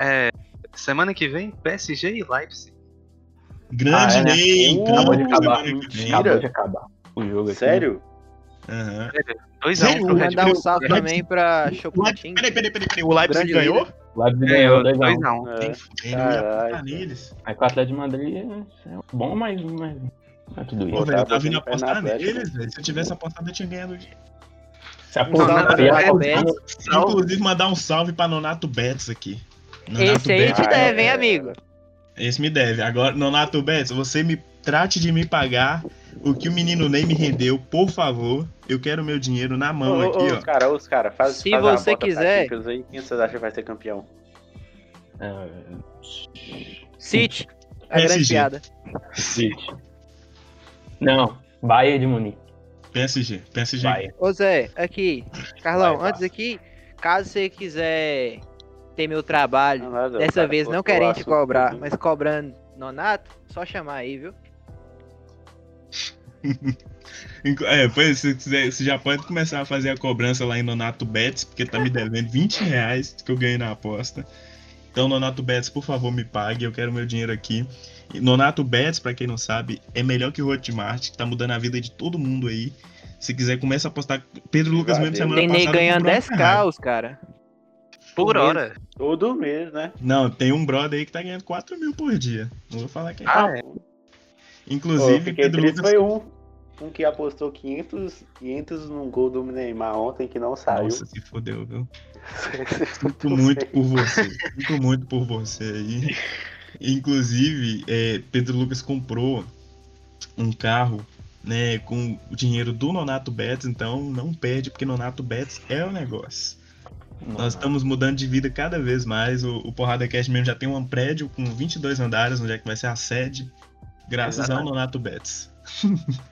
é, semana que vem, PSG e Leipzig. Grande Ah, é, né? Ney, Uh, acabou de acabar. semana que vem. Mentira. Acabou de acabar o jogo aqui. Sério? Aham. 2x1 Sério? pro Red Mandar um Bull. salve Leipzig- também pra O Chocotinho. Peraí, peraí, peraí, peraí. O Leipzig Grande ganhou? Leipzig Ganhou ganhou 2x1. 2x1. É. Tem Caralho. apostar neles. Aí com o Atlético de Madrid é bom, mas, mas é tudo isso. Pô, velho, eu tá tava vindo apostar neles, velho. Se eu tivesse apostado, eu tinha ganhado o dinheiro. Se apostar no- Salve. Inclusive, mandar um salve pra Nonato Betts aqui. Nonato Esse aí Betts. te deve, hein, é. amigo? Esse me deve. Agora, Nonato Betts, você me trate de me pagar o que o menino Ney me rendeu, por favor. Eu quero meu dinheiro na mão Ô, aqui, ô, ó. Os caras, os caras, faz, Se faz você quiser- aí, quem vocês acham que vai ser campeão? É, City. A grande piada. City. Não, Bayern de Munique. PSG. PSG. Bayern. Ô Zé, aqui. Carlão, Vai, antes aqui, caso você quiser ter meu trabalho, Não, dessa cara vez não querendo te cobrar, mas cobrando Nonato, só chamar aí, viu? É, pois se quiser, você já pode começar a fazer a cobrança lá em Nonato Betts, porque tá me devendo 20 reais que eu ganhei na aposta. Então, Nonato Betts, por favor, me pague, eu quero meu dinheiro aqui. E Nonato Betts, pra quem não sabe, é melhor que o Hotmart, que tá mudando a vida de todo mundo aí. Se quiser, começa a apostar. Pedro Lucas mesmo Valeu. semana Tem nem passada. ganhando comprou uma 10k, Ferrari. os cara. Por hora. Todo mês, né? Não, tem um brother aí que tá ganhando 4 mil por dia. Não vou falar quem é. Ah, é. Pô, Inclusive, fiquei Pedro Lucas. foi um, um que apostou 500, 500 num gol do Neymar ontem que não saiu. Nossa, se fodeu, viu? Sinto muito por você. Sinto muito por você aí. Inclusive, é, Pedro Lucas comprou um carro né, com o dinheiro do Nonato Betts, então não perde, porque Nonato Betts é o negócio. Nós estamos mudando de vida cada vez mais. O, o Porrada Cast mesmo já tem um prédio com 22 andares, onde é que vai ser a sede, graças ao Exatamente. Nonato Betts.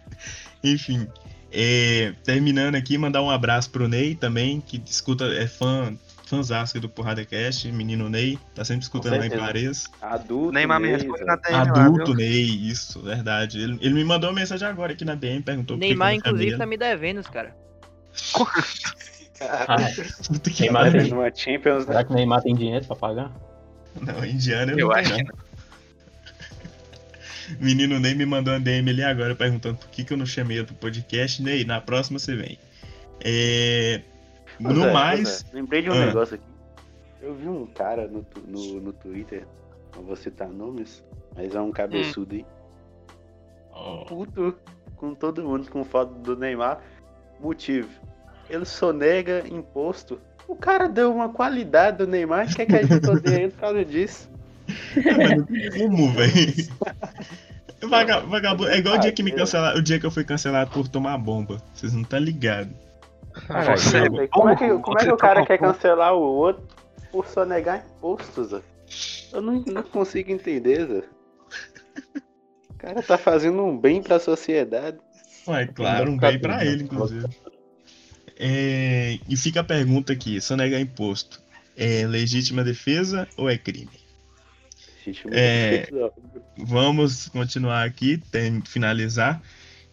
Enfim, é, terminando aqui, mandar um abraço pro Ney também, que escuta, é fã, fãzasco do Porrada Cast, menino Ney, tá sempre escutando lá em. Clares. Adulto. Neymar me mês, responde velho. na DM lá, Adulto viu? Ney, isso, verdade. Ele, ele me mandou uma mensagem agora aqui na DM, perguntou Neymar, inclusive, tá me devendo, cara. Ah, Puta que Neymar tem- Champions, né? será que o Neymar tem dinheiro pra pagar? Não, indiano eu Eu não acho que não. Menino Ney me mandou uma DM ali agora perguntando por que, que eu não chamei pro podcast. Ney, na próxima você vem. É... No ô, mais. Zé, lembrei de um Ah. negócio aqui. Eu vi um cara no, no, no Twitter, não vou citar nomes, mas é um cabeçudo aí. Ó, Puto com todo mundo com foto do Neymar. Motivo. Ele sonega imposto. O cara deu uma qualidade do Neymar e quer que a gente odeie ele por causa disso. Como, velho. Vaga- Vagabundo. É igual o dia que me cancelaram. O dia que eu fui cancelado por tomar bomba. Vocês não estão ligados. Caralho, Você é como é que, como é que o cara tá quer cancelar o outro por sonegar impostos? Zé? Eu não, não consigo entender, Zé. O cara tá fazendo um bem pra sociedade. Ué, claro, um bem pra ele, inclusive. É, E fica a pergunta aqui: sonegar imposto é legítima defesa ou é crime? Gente, É. Vamos continuar aqui, tem, finalizar.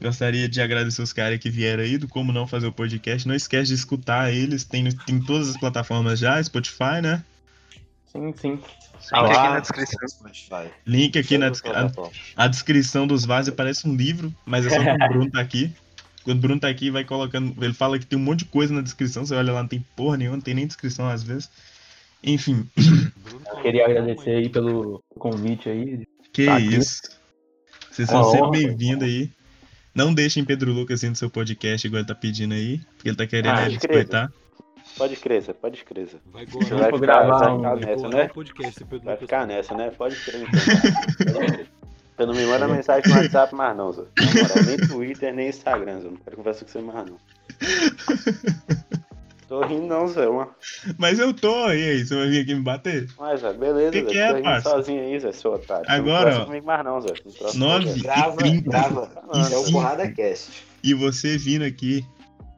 Gostaria de agradecer os caras que vieram aí do Como Não Fazer o Podcast. Não esquece de escutar eles, tem, tem em todas as plataformas já, Spotify, né? Sim, sim. Link aqui na descrição. Spotify. Link aqui na plataformas. A descrição dos vasos parece um livro, mas é só quando o Bruno tá aqui. Quando o Bruno tá aqui, vai colocando. Ele fala que tem um monte de coisa na descrição. Você olha lá, não tem porra nenhuma, não tem nem descrição às vezes. Enfim, Eu queria agradecer aí pelo convite aí. que Tá aqui. isso. Vocês são sempre bem-vindos aí. Não deixem Pedro Lucas ir no seu podcast, igual ele tá pedindo aí, porque ele tá querendo Ah, respeitar. Pode crer, Zé, pode crer. Zé. Vai vai vou ficar, gravar vai um- ficar vai nessa, gorar né? podcast, Pedro Vai ficar nessa, né? Pode crer. Você não me manda mensagem no WhatsApp mais não, Zé. Nem Twitter, nem Instagram, Zé. Não quero conversar com você mais não. Tô rindo não, Zé. Uma... Mas eu tô, e aí? Você vai vir aqui me bater? Mas, Zé, beleza, Que Zé. que é, Tô rindo parça? sozinho aí, Zé, seu otário. Agora, não ó, comigo mais não, Zé. No próximo Nove podcast. Grava, trinta. grava. Isso é o. Porrada Cast. E você vindo aqui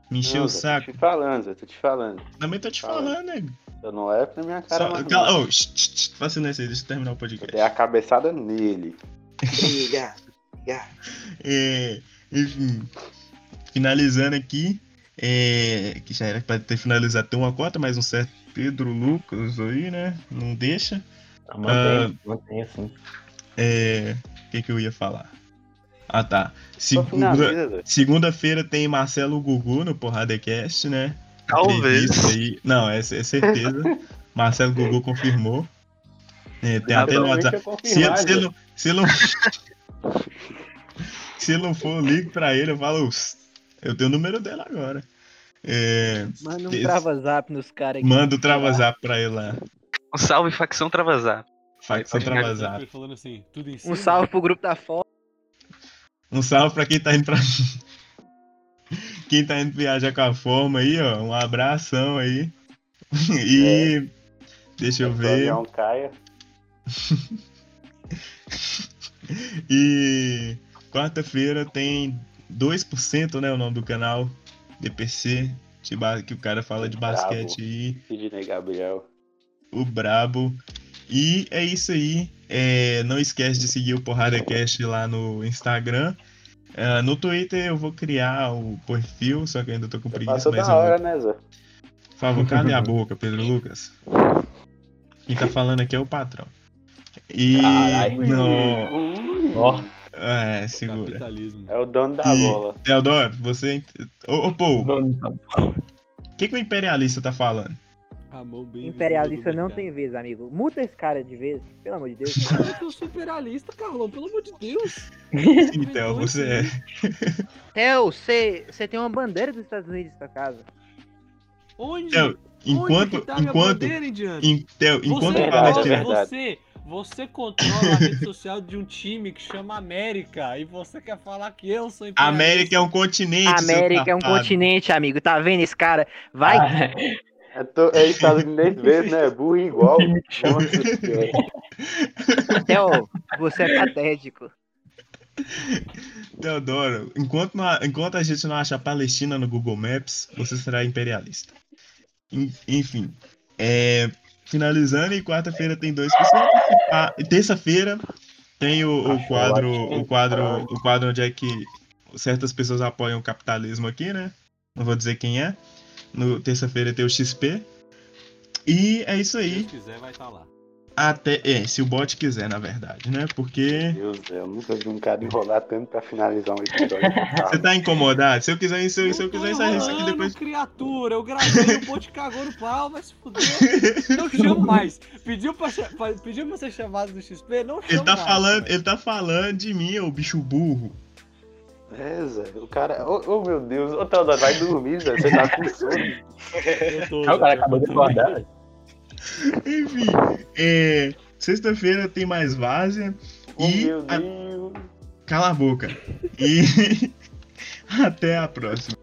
me encher Não, o Zé, saco. Tô te falando, Zé. Tô te falando. Também tô te Fala. falando, nego. Eu não é pra minha cara Só, mais cala, não. oh, shh, shh, silêncio aí, deixa eu terminar o podcast. dei a cabeçada nele. Liga, liga. É, enfim, finalizando aqui, é, que já era pra ter finalizado, tem uma cota, mas um certo Pedro Lucas aí, né? Não deixa. Ah, Mantém, mantém assim. É, o que, que eu ia falar? Ah, tá. Segunda, segunda-feira tem Marcelo Gugu no Porradecast, né? Talvez. Aí. Não, é, é certeza. Marcelo Gugu confirmou. É, tem até no WhatsApp. Se, ele- se, ele, Zé. não- se não. se não for, eu ligo pra ele, eu falo. "Ups, Eu tenho o número dele agora. É, Manda um Esse- trava-zap nos caras aqui. manda o Travazap pra ele lá. Um salve, facção Travazap. Facção Travazap. Assim, tudo em cima. Um salve pro grupo da foto. Um salve pra quem tá indo pra. Quem tá indo viajar com a forma aí, ó. Um abração aí. E. Deixa eu Se o ver. avião caia. E quarta-feira tem 2%, né? O nome do canal DPC, que o cara fala de Brabo. basquete aí, Sidney Gabriel. o Brabo. E é isso aí. É, não esquece de seguir o Porrada Cast lá no Instagram. Ah, no Twitter eu vou criar o perfil, só que eu ainda tô com preguiça, Passou mas da hora, vou. né, Zé? Por favor, cale a boca, Pedro Lucas. Quem tá falando aqui é o patrão. E. Caralho. No... Ó, É, segura. Capitalismo. É o dono da E- bola. Teodoro, você. Ô, ô Paul, não- o que, que o imperialista tá falando? A mão bem Imperialista não tem vez, amigo. Muta esse cara de vez, pelo amor de Deus. Eu sou imperialista, Carlão? Pelo amor de Deus. Sim, Theo, você é. Theo, você você tem uma bandeira dos Estados Unidos na sua casa. Onde? Theo, Onde enquanto. que tá minha Enquanto. bandeira, em- Theo, enquanto você, é verdade. você, você controla a rede social de um time que chama América e você quer falar que eu sou imperialista. América é um continente. seu América é um continente, amigo. Tá vendo esse cara? Vai. Ah, É, to... é estadunidense mesmo, né? Burro igual. Theo, você é patético. Teodoro, enquanto, não- enquanto a gente não achar Palestina no Google Maps, você será imperialista. En- Enfim. é, finalizando, e quarta-feira tem 2%. Ah, e terça-feira tem o, o Acho quadro. O quadro. O quadro onde é que certas pessoas apoiam o capitalismo aqui, né? Não vou dizer quem é. No terça-feira tem o XP. E é isso Se aí. Deus quiser, vai estar lá. Até. É, se o bot quiser, na verdade, né? Porque. Meu Deus, eu nunca vi um cara enrolar tanto pra finalizar um episódio. Você tá incomodado? Se eu quiser, se eu, se eu quiser encerrar isso aqui depois. criatura, eu gravei, o pote cagou no pau, vai se fuder. Não chamo mais. Pediu pra, pediu pra ser chamado do XP, não chamo Ele tá mais, falando, ele tá falando de mim, ô bicho burro. É, Zé, o cara. Ô, ô, meu Deus, ô Teodoro, vai dormir, Zé. Você tá com sono. Tô- Ah, o cara acabou de acordar. Enfim, é, sexta-feira tem mais várzea. Ô, E a-. Cala a boca. E até a próxima.